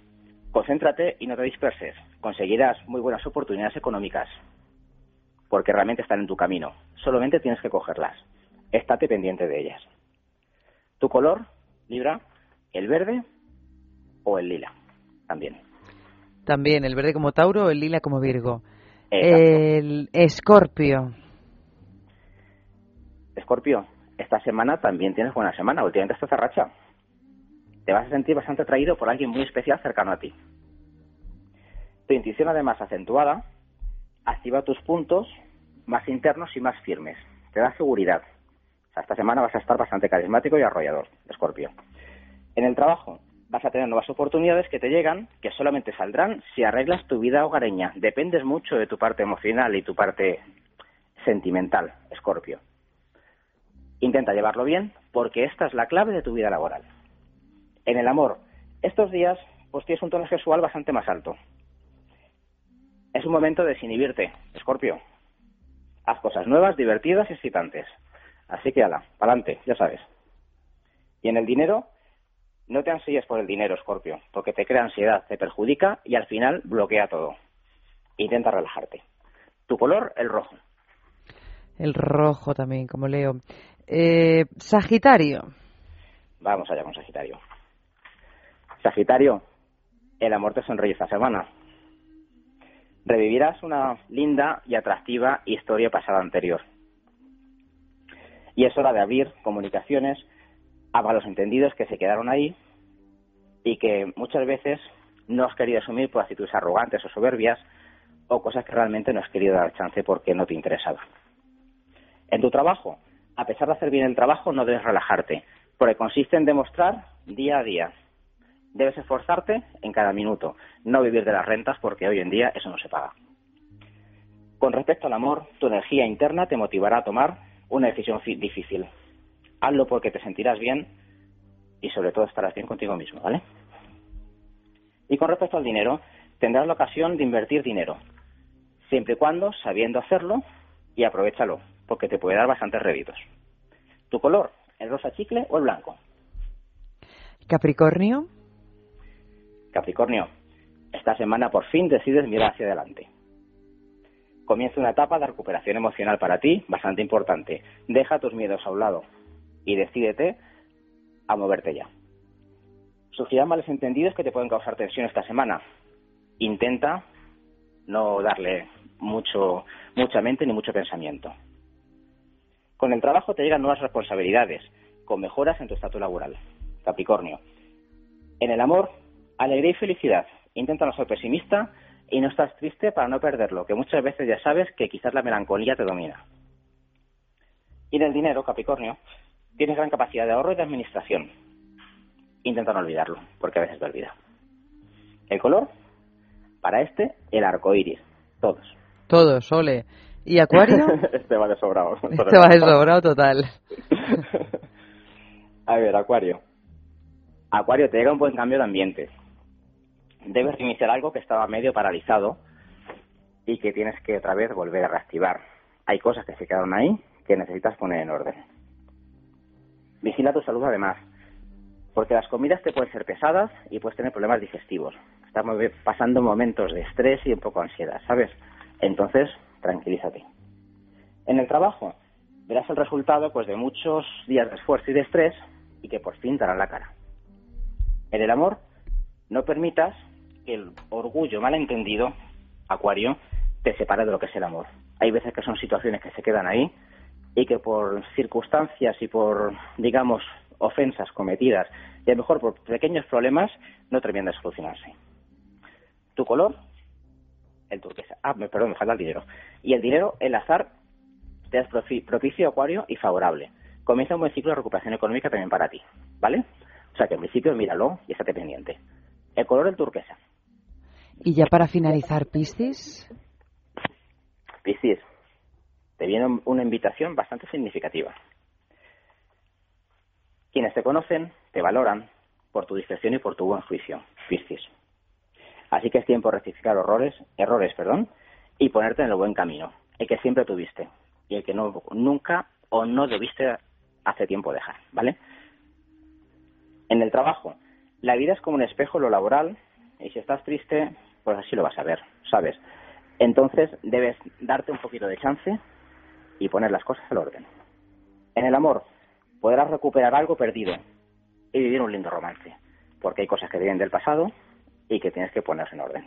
concéntrate y no te disperses. Conseguirás muy buenas oportunidades económicas porque realmente están en tu camino. Solamente tienes que cogerlas. Estate pendiente de ellas. Tu color, Libra, el verde o el lila, también. También, el verde como Tauro o el lila como Virgo. Exacto. El Escorpio. Escorpio, esta semana también tienes buena semana. Últimamente estás racha. Te vas a sentir bastante atraído por alguien muy especial cercano a ti. Tu intuición, además acentuada, activa tus puntos más internos y más firmes. Te da seguridad. Esta semana vas a estar bastante carismático y arrollador, Escorpio. En el trabajo vas a tener nuevas oportunidades que te llegan, que solamente saldrán si arreglas tu vida hogareña. Dependes mucho de tu parte emocional y tu parte sentimental, Escorpio. Intenta llevarlo bien porque esta es la clave de tu vida laboral. En el amor, estos días pues tienes un tono sexual bastante más alto. Es un momento de desinhibirte, Escorpio. Haz cosas nuevas, divertidas y excitantes. Así que ala, pa'lante, ya sabes. Y en el dinero, no te ansíes por el dinero, Escorpio, porque te crea ansiedad, te perjudica y al final bloquea todo. Intenta relajarte. Tu color, el rojo. El rojo también, como leo. Eh, Sagitario. Vamos allá con Sagitario. Sagitario, el amor te sonríe esta semana. Revivirás una linda y atractiva historia pasada anterior. Y es hora de abrir comunicaciones a malos entendidos que se quedaron ahí y que muchas veces no has querido asumir por actitudes arrogantes o soberbias o cosas que realmente no has querido dar chance porque no te interesaba. En tu trabajo, a pesar de hacer bien el trabajo, no debes relajarte, porque consiste en demostrar día a día. Debes esforzarte en cada minuto, no vivir de las rentas porque hoy en día eso no se paga. Con respecto al amor, tu energía interna te motivará a tomar una decisión difícil. Hazlo porque te sentirás bien y sobre todo estarás bien contigo mismo, ¿vale? Y con respecto al dinero, tendrás la ocasión de invertir dinero, siempre y cuando sabiendo hacerlo y aprovechalo, porque te puede dar bastantes réditos. ¿Tu color? ¿El rosa chicle o el blanco? Capricornio. Capricornio, esta semana por fin decides mirar hacia adelante. Comienza una etapa de recuperación emocional para ti bastante importante. Deja tus miedos a un lado y decídete a moverte ya. Surgirán males entendidos que te pueden causar tensión esta semana. Intenta no darle mucho, mucha mente ni mucho pensamiento. Con el trabajo te llegan nuevas responsabilidades, con mejoras en tu estatus laboral. Capricornio. En el amor, alegría y felicidad. Intenta no ser pesimista y no estás triste para no perderlo, que muchas veces ya sabes que quizás la melancolía te domina. Y en el dinero, Capricornio, tienes gran capacidad de ahorro y de administración. Intenta no olvidarlo, porque a veces te olvida. El color, para este, el arco iris. Todos. Todos, ole. ¿Y Acuario? (laughs) este va de sobrado. (laughs) este va de sobrado total. (laughs) A ver, Acuario. Acuario, te llega un buen cambio de ambiente. Debes reiniciar algo que estaba medio paralizado y que tienes que otra vez volver a reactivar. Hay cosas que se quedaron ahí que necesitas poner en orden. Vigila tu salud además, porque las comidas te pueden ser pesadas y puedes tener problemas digestivos. Estamos pasando momentos de estrés y un poco de ansiedad, ¿sabes? Entonces, tranquilízate. En el trabajo, verás el resultado pues de muchos días de esfuerzo y de estrés y que por fin darán la cara. En el amor, no permitas que el orgullo malentendido, Acuario, te separe de lo que es el amor. Hay veces que son situaciones que se quedan ahí y que por circunstancias y por, digamos, ofensas cometidas y a lo mejor por pequeños problemas no terminan de solucionarse. Tu color, el turquesa. Ah, me- perdón, me falta el dinero. Y el dinero, el azar, te es profi- propicio, acuario y favorable. Comienza un buen ciclo de recuperación económica también para ti, ¿vale? O sea que en principio míralo y estate pendiente. El color el turquesa. Y ya para finalizar, Piscis, Piscis, te viene una invitación bastante significativa. Quienes te conocen te valoran por tu discreción y por tu buen juicio, Piscis. Así que es tiempo de rectificar errores, errores, perdón, y ponerte en el buen camino, el que siempre tuviste y el que no, nunca o no debiste hace tiempo dejar, ¿vale? En el trabajo, la vida es como un espejo lo laboral y si estás triste, pues así lo vas a ver, ¿sabes? Entonces debes darte un poquito de chance y poner las cosas al orden. En el amor, podrás recuperar algo perdido y vivir un lindo romance, porque hay cosas que vienen del pasado y que tienes que ponerse en orden.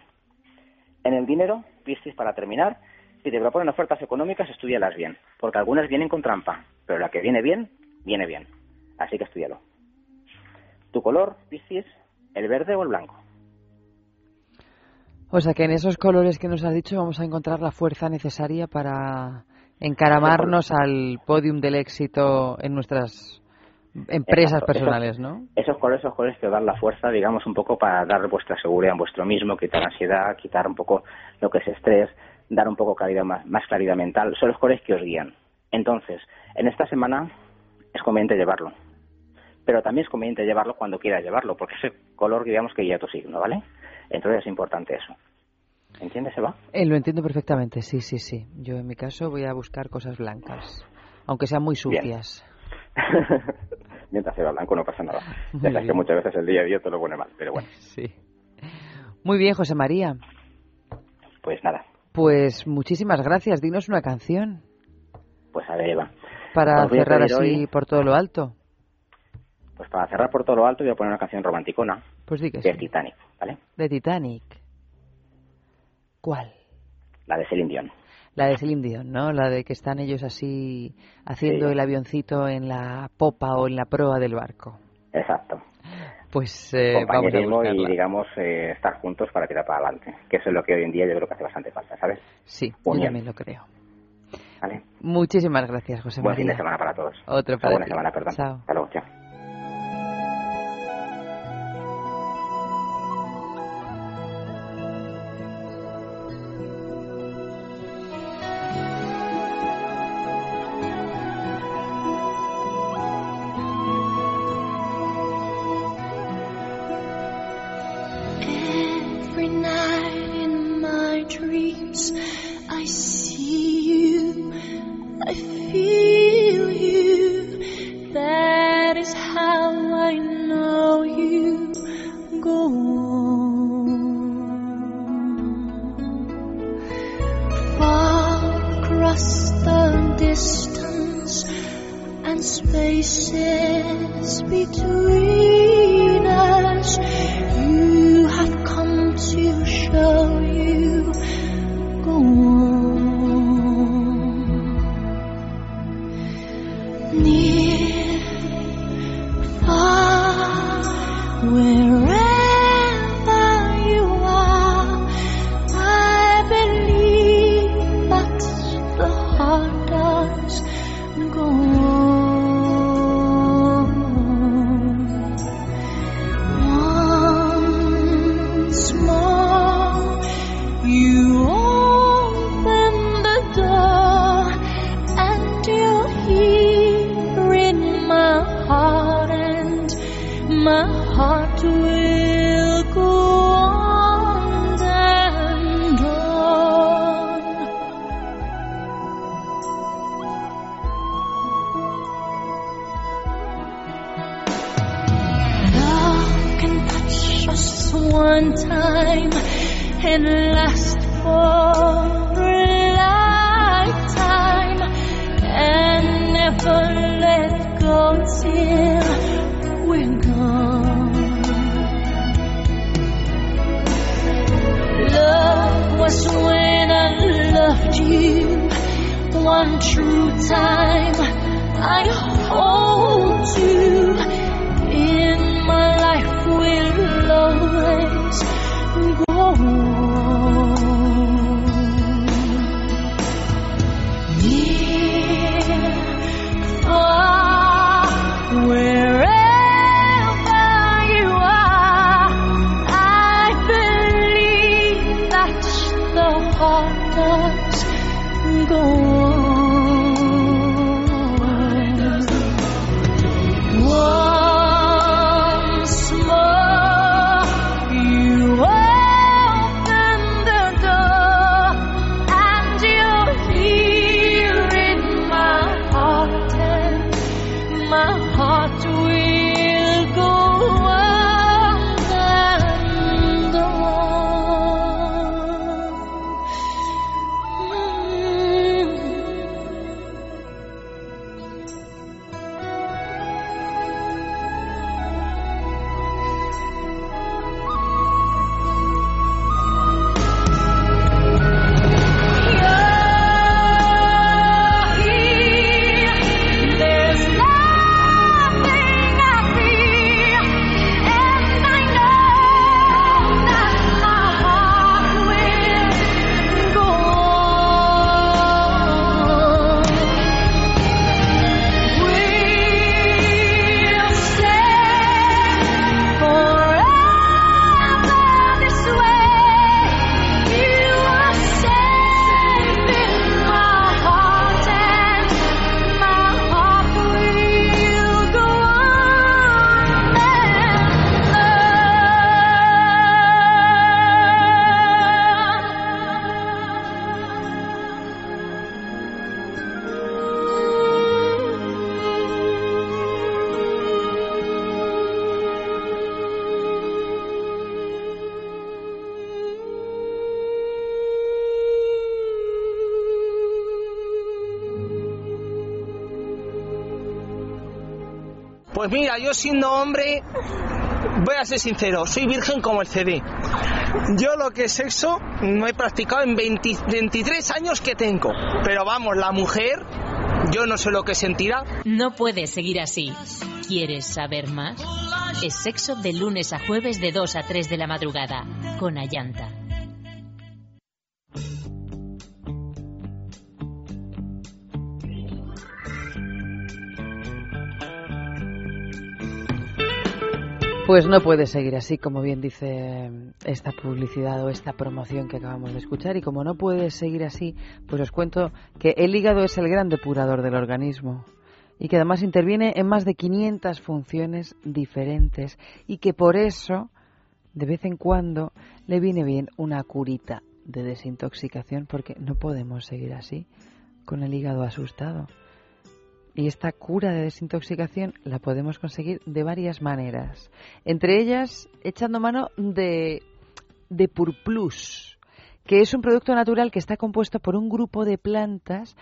En el dinero, Piscis, para terminar, si te proponen ofertas económicas, estudialas bien, porque algunas vienen con trampa, pero la que viene bien, viene bien. Así que estudialo. Tu color, Piscis, el verde o el blanco. o sea que en esos colores que nos has dicho vamos a encontrar la fuerza necesaria para encaramarnos al podium del éxito en nuestras empresas Exacto, personales, esos- ¿no? Esos colores, esos colores que os dan la fuerza, digamos, un poco para dar vuestra seguridad en vuestro mismo, quitar ansiedad, quitar un poco lo que es estrés, dar un poco claridad más, más claridad mental. Son los colores que os guían. Entonces, en esta semana es conveniente llevarlo. Pero también es conveniente llevarlo cuando quieras llevarlo, porque ese color, digamos, que guía tu signo, ¿vale? Entonces es importante eso. ¿Entiendes, Eva? Eh, lo entiendo perfectamente, sí, sí, sí. Yo en mi caso voy a buscar cosas blancas, aunque sean muy sucias. (laughs) Mientras sea blanco no pasa nada. (laughs) Muy Ya sabes que muchas veces el día a día te lo pone mal, pero bueno, (laughs) Sí. Muy bien, José María. pues nada. Pues muchísimas gracias. Dinos una canción Pues a ver, Eva. para a cerrar así hoy- por todo lo alto. Pues para cerrar por todo lo alto voy a poner una canción romanticona, Pues di que es sí. Titanic, ¿vale? De Titanic. ¿Cuál? La de Celine Dion. La de Celine Dion, ¿no? La de que están ellos así haciendo Sí. el avioncito en la popa o en la proa del barco. Exacto. Pues eh, vamos a Compañerismo y, buscarla. digamos, eh, estar juntos para tirar para adelante. Que eso es lo que hoy en día yo creo que hace bastante falta, ¿sabes? Sí, yo Unión. también lo creo. ¿Vale? Muchísimas gracias, José Buen María. fin de semana para todos. Otro O sea, para buena ti. semana, perdón. Chao. Hasta luego, chao. Pues mira, yo siendo hombre, voy a ser sincero, soy virgen como el CD. Yo lo que es sexo no he practicado en 20 23 años que tengo. Pero vamos, la mujer, yo no sé lo que sentirá. No puedes seguir así. ¿Quieres saber más? Es sexo de lunes a jueves de 2 a 3 de la madrugada con Ayanta. Pues no puede seguir así, como bien dice esta publicidad o esta promoción que acabamos de escuchar. Y como no puede seguir así, pues os cuento que el hígado es el gran depurador del organismo y que además interviene en más de 500 funciones diferentes y que por eso, de vez en cuando, le viene bien una curita de desintoxicación porque no podemos seguir así con el hígado asustado. Y esta cura de desintoxicación la podemos conseguir de varias maneras. Entre ellas, echando mano de, de Purplus, que es un producto natural que está compuesto por un grupo de plantas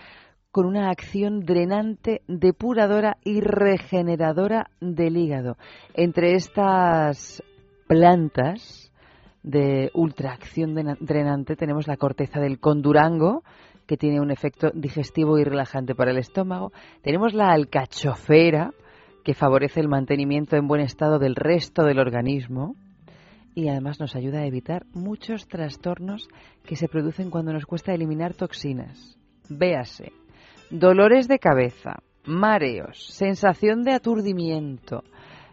con una acción drenante, depuradora y regeneradora del hígado. Entre estas plantas de ultraacción drenante tenemos la corteza del condurango, que tiene un efecto digestivo y relajante para el estómago. Tenemos la alcachofera, que favorece el mantenimiento en buen estado del resto del organismo y además nos ayuda a evitar muchos trastornos que se producen cuando nos cuesta eliminar toxinas. Véase, dolores de cabeza, mareos, sensación de aturdimiento,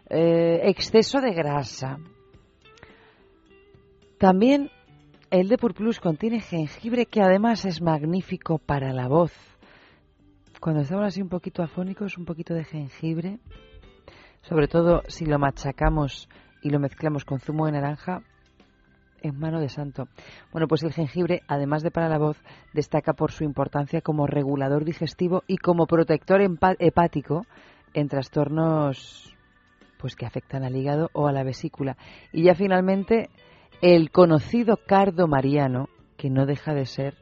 eh, exceso de grasa. También el Depur Plus contiene jengibre que además es magnífico para la voz. Cuando estamos así un poquito afónicos, un poquito de jengibre, sobre todo si lo machacamos y lo mezclamos con zumo de naranja, en mano de santo. Bueno, pues el jengibre, además de para la voz, destaca por su importancia como regulador digestivo y como protector hepático en trastornos pues que afectan al hígado o a la vesícula. Y ya finalmente el conocido cardo mariano, que no deja de ser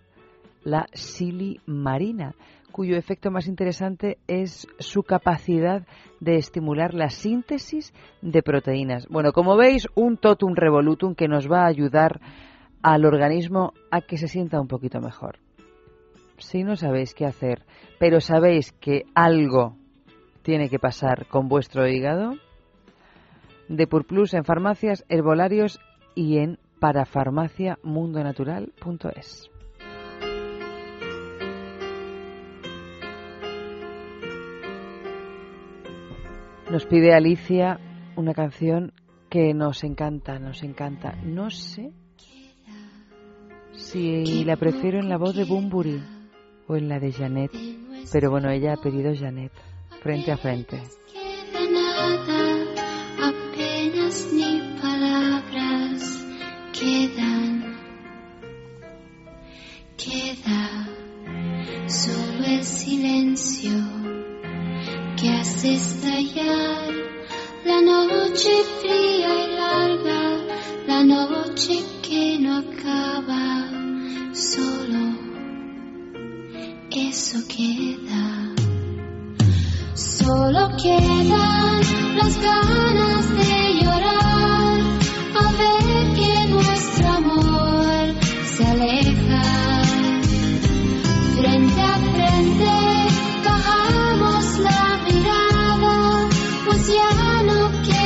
la silimarina, cuyo efecto más interesante es su capacidad de estimular la síntesis de proteínas. Bueno, como veis, un totum revolutum que nos va a ayudar al organismo a que se sienta un poquito mejor. Si no sabéis qué hacer, pero sabéis que algo tiene que pasar con vuestro hígado, de Purplus en farmacias, herbolarios y en parafarmaciamundonatural.es. Nos pide Alicia una canción que nos encanta, nos encanta. No sé si la prefiero en la voz de Bumburi o en la de Janet, pero bueno, ella ha pedido Janet, frente a frente. Quedan, queda solo el silencio que hace estallar la noche fría y larga, la noche que no acaba, solo eso queda. Solo quedan las ganas de pues ya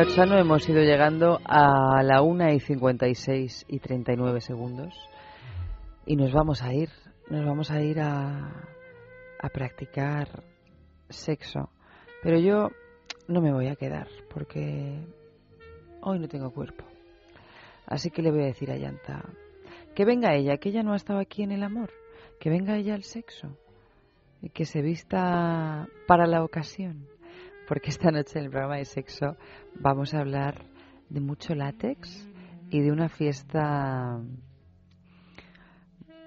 así, Chinochano, hemos ido llegando a la 1 y 56 y 39 segundos. Y nos vamos a ir, nos vamos a ir a, a practicar sexo. Pero yo no me voy a quedar porque hoy no tengo cuerpo. Así que le voy a decir a Yanta que venga ella, que ella no ha estado aquí en el amor, que venga ella al sexo y que se vista para la ocasión. Porque esta noche en el programa de sexo vamos a hablar de mucho látex y de una fiesta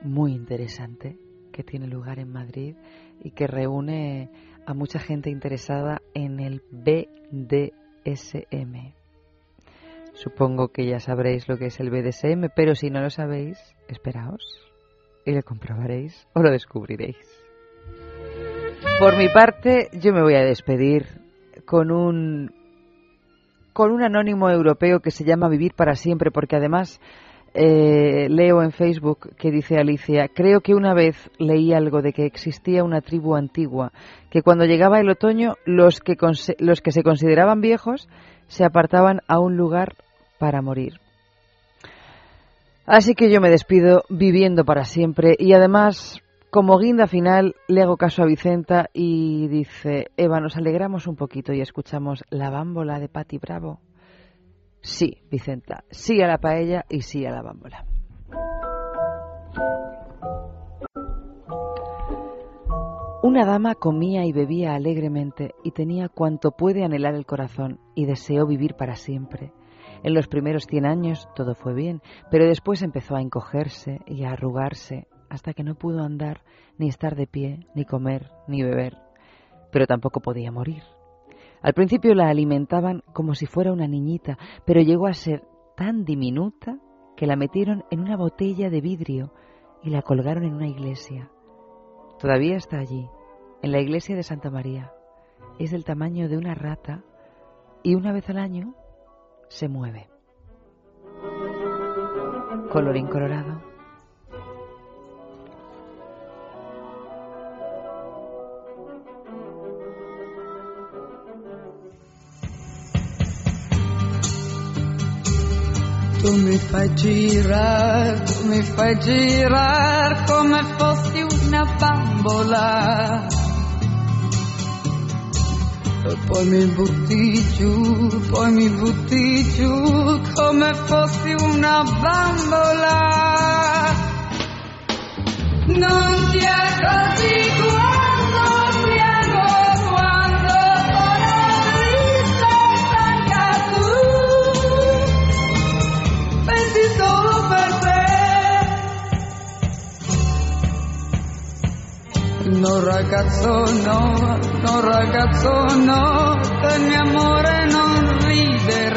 muy interesante que tiene lugar en Madrid y que reúne a mucha gente interesada en el BDSM. Supongo que ya sabréis lo que es el BDSM, pero si no lo sabéis, esperaos y lo comprobaréis o lo descubriréis. Por mi parte, yo me voy a despedir con un con un anónimo europeo que se llama Vivir para siempre, porque además eh, leo en Facebook que dice Alicia, creo que una vez leí algo de que existía una tribu antigua, que cuando llegaba el otoño los que, los que se consideraban viejos se apartaban a un lugar para morir. Así que yo me despido viviendo para siempre y además, como guinda final, le hago caso a Vicenta y dice, Eva, nos alegramos un poquito y escuchamos la bámbola de Patti Bravo. Sí, Vicenta, sí a la paella y sí a la bámbola. Una dama comía y bebía alegremente y tenía cuanto puede anhelar el corazón y deseó vivir para siempre. En los primeros cien años todo fue bien, pero después empezó a encogerse y a arrugarse hasta que no pudo andar, ni estar de pie, ni comer, ni beber. Pero tampoco podía morir. Al principio la alimentaban como si fuera una niñita, pero llegó a ser tan diminuta que la metieron en una botella de vidrio y la colgaron en una iglesia. Todavía está allí, en la iglesia de Santa María. Es del tamaño de una rata y una vez al año se mueve. Colorín colorado. Tu mi fai girare, tu mi fai girare come fossi una bambola. E poi mi butti giù, poi mi butti giù come fossi una bambola. Non ti accorgi quando No ragazzo no, no ragazzo no, il mio amore non ridere.